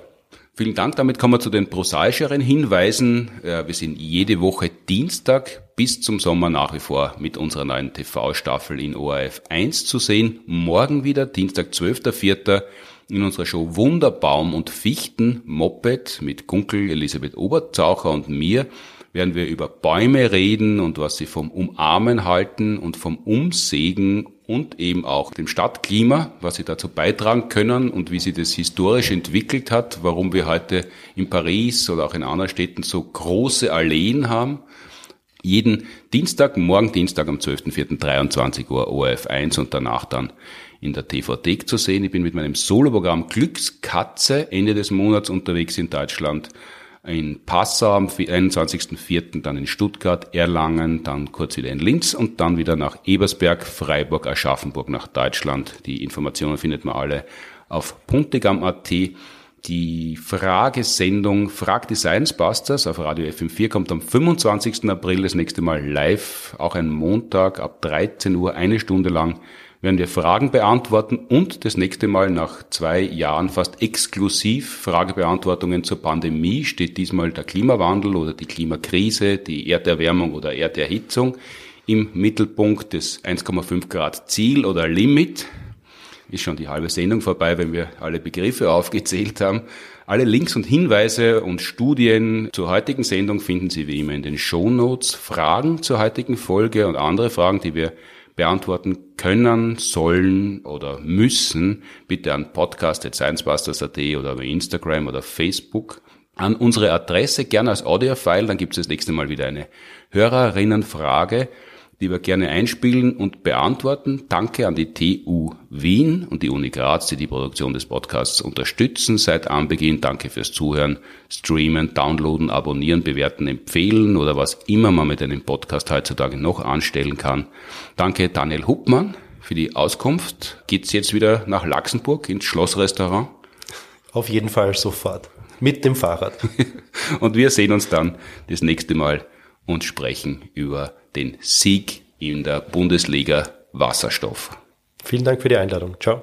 Vielen Dank. Damit kommen wir zu den prosaischeren Hinweisen. Wir sind jede Woche Dienstag bis zum Sommer nach wie vor mit unserer neuen TV-Staffel in ORF 1 zu sehen. Morgen wieder, Dienstag, 12.04. in unserer Show Wunderbaum und Fichten Moped mit Gunkel, Elisabeth Oberzaucher und mir werden wir über Bäume reden und was sie vom Umarmen halten und vom Umsägen und eben auch dem Stadtklima, was sie dazu beitragen können und wie sie das historisch entwickelt hat, warum wir heute in Paris oder auch in anderen Städten so große Alleen haben. Jeden Dienstag, morgen Dienstag am 12.04.23 Uhr ORF 1 und danach dann in der TV-Thek zu sehen. Ich bin mit meinem Soloprogramm Glückskatze Ende des Monats unterwegs in Deutschland in Passau am 21.04., dann in Stuttgart, Erlangen, dann kurz wieder in Linz und dann wieder nach Ebersberg, Freiburg, Aschaffenburg nach Deutschland. Die Informationen findet man alle auf puntigam.at. Die Fragesendung Frag die Science Busters auf Radio FM4 kommt am 25. April das nächste Mal live, auch ein Montag ab 13 Uhr, eine Stunde lang werden wir Fragen beantworten und das nächste Mal nach zwei Jahren fast exklusiv Fragebeantwortungen zur Pandemie steht diesmal der Klimawandel oder die Klimakrise, die Erderwärmung oder Erderhitzung im Mittelpunkt des 1,5 Grad Ziel oder Limit. Ist schon die halbe Sendung vorbei, wenn wir alle Begriffe aufgezählt haben. Alle Links und Hinweise und Studien zur heutigen Sendung finden Sie wie immer in den Show Notes. Fragen zur heutigen Folge und andere Fragen, die wir beantworten können, sollen oder müssen, bitte an podcast.sciencebusters.at oder über Instagram oder Facebook an unsere Adresse, gerne als Audiofile, dann gibt es das nächste Mal wieder eine Hörerinnenfrage die wir gerne einspielen und beantworten. Danke an die TU Wien und die Uni Graz, die die Produktion des Podcasts unterstützen seit Anbeginn. Danke fürs Zuhören, Streamen, Downloaden, Abonnieren, Bewerten, Empfehlen oder was immer man mit einem Podcast heutzutage noch anstellen kann. Danke Daniel Huppmann für die Auskunft. Geht's jetzt wieder nach Laxenburg ins Schlossrestaurant? Auf jeden Fall sofort. Mit dem Fahrrad. und wir sehen uns dann das nächste Mal und sprechen über den Sieg in der Bundesliga Wasserstoff. Vielen Dank für die Einladung. Ciao.